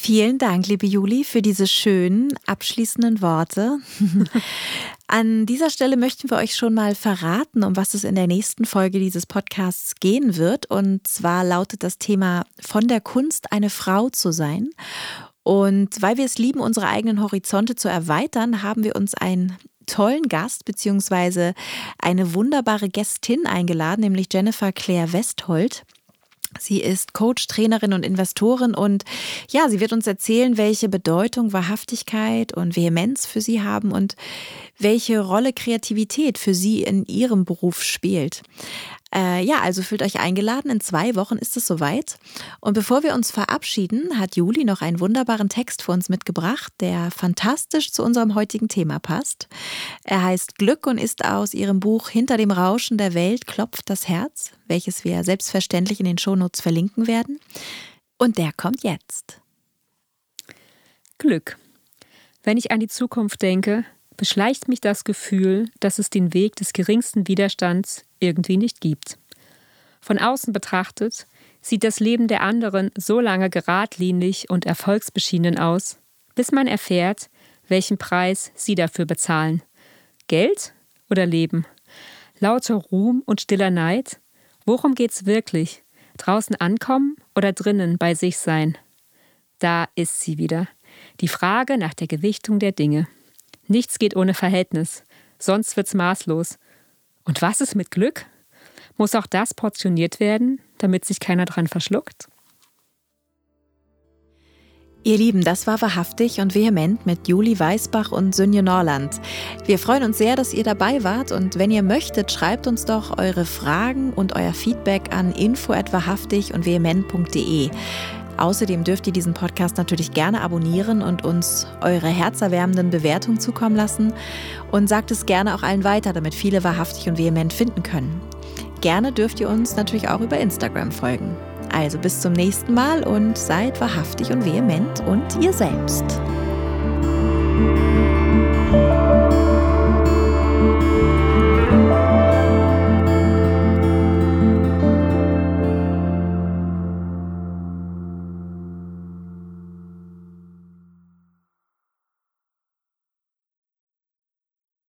Vielen Dank, liebe Juli, für diese schönen abschließenden Worte. An dieser Stelle möchten wir euch schon mal verraten, um was es in der nächsten Folge dieses Podcasts gehen wird. Und zwar lautet das Thema von der Kunst, eine Frau zu sein. Und weil wir es lieben, unsere eigenen Horizonte zu erweitern, haben wir uns einen tollen Gast bzw. eine wunderbare Gästin eingeladen, nämlich Jennifer Claire Westhold. Sie ist Coach, Trainerin und Investorin und ja, sie wird uns erzählen, welche Bedeutung Wahrhaftigkeit und Vehemenz für sie haben und welche Rolle Kreativität für sie in ihrem Beruf spielt. Äh, ja, also fühlt euch eingeladen. In zwei Wochen ist es soweit. Und bevor wir uns verabschieden, hat Juli noch einen wunderbaren Text für uns mitgebracht, der fantastisch zu unserem heutigen Thema passt. Er heißt Glück und ist aus ihrem Buch Hinter dem Rauschen der Welt klopft das Herz, welches wir selbstverständlich in den Shownotes verlinken werden. Und der kommt jetzt. Glück. Wenn ich an die Zukunft denke, beschleicht mich das Gefühl, dass es den Weg des geringsten Widerstands irgendwie nicht gibt. Von außen betrachtet sieht das Leben der anderen so lange geradlinig und erfolgsbeschienen aus, bis man erfährt, welchen Preis sie dafür bezahlen. Geld oder Leben? Lauter Ruhm und stiller Neid? Worum geht's wirklich? Draußen ankommen oder drinnen bei sich sein? Da ist sie wieder. Die Frage nach der Gewichtung der Dinge. Nichts geht ohne Verhältnis, sonst wird's maßlos. Und was ist mit Glück? Muss auch das portioniert werden, damit sich keiner dran verschluckt? Ihr Lieben, das war wahrhaftig und vehement mit Juli Weißbach und Sünje Norland. Wir freuen uns sehr, dass ihr dabei wart und wenn ihr möchtet, schreibt uns doch eure Fragen und euer Feedback an info@wahrhaftig und vehement.de. Außerdem dürft ihr diesen Podcast natürlich gerne abonnieren und uns eure herzerwärmenden Bewertungen zukommen lassen und sagt es gerne auch allen weiter, damit viele wahrhaftig und vehement finden können. Gerne dürft ihr uns natürlich auch über Instagram folgen. Also bis zum nächsten Mal und seid wahrhaftig und vehement und ihr selbst.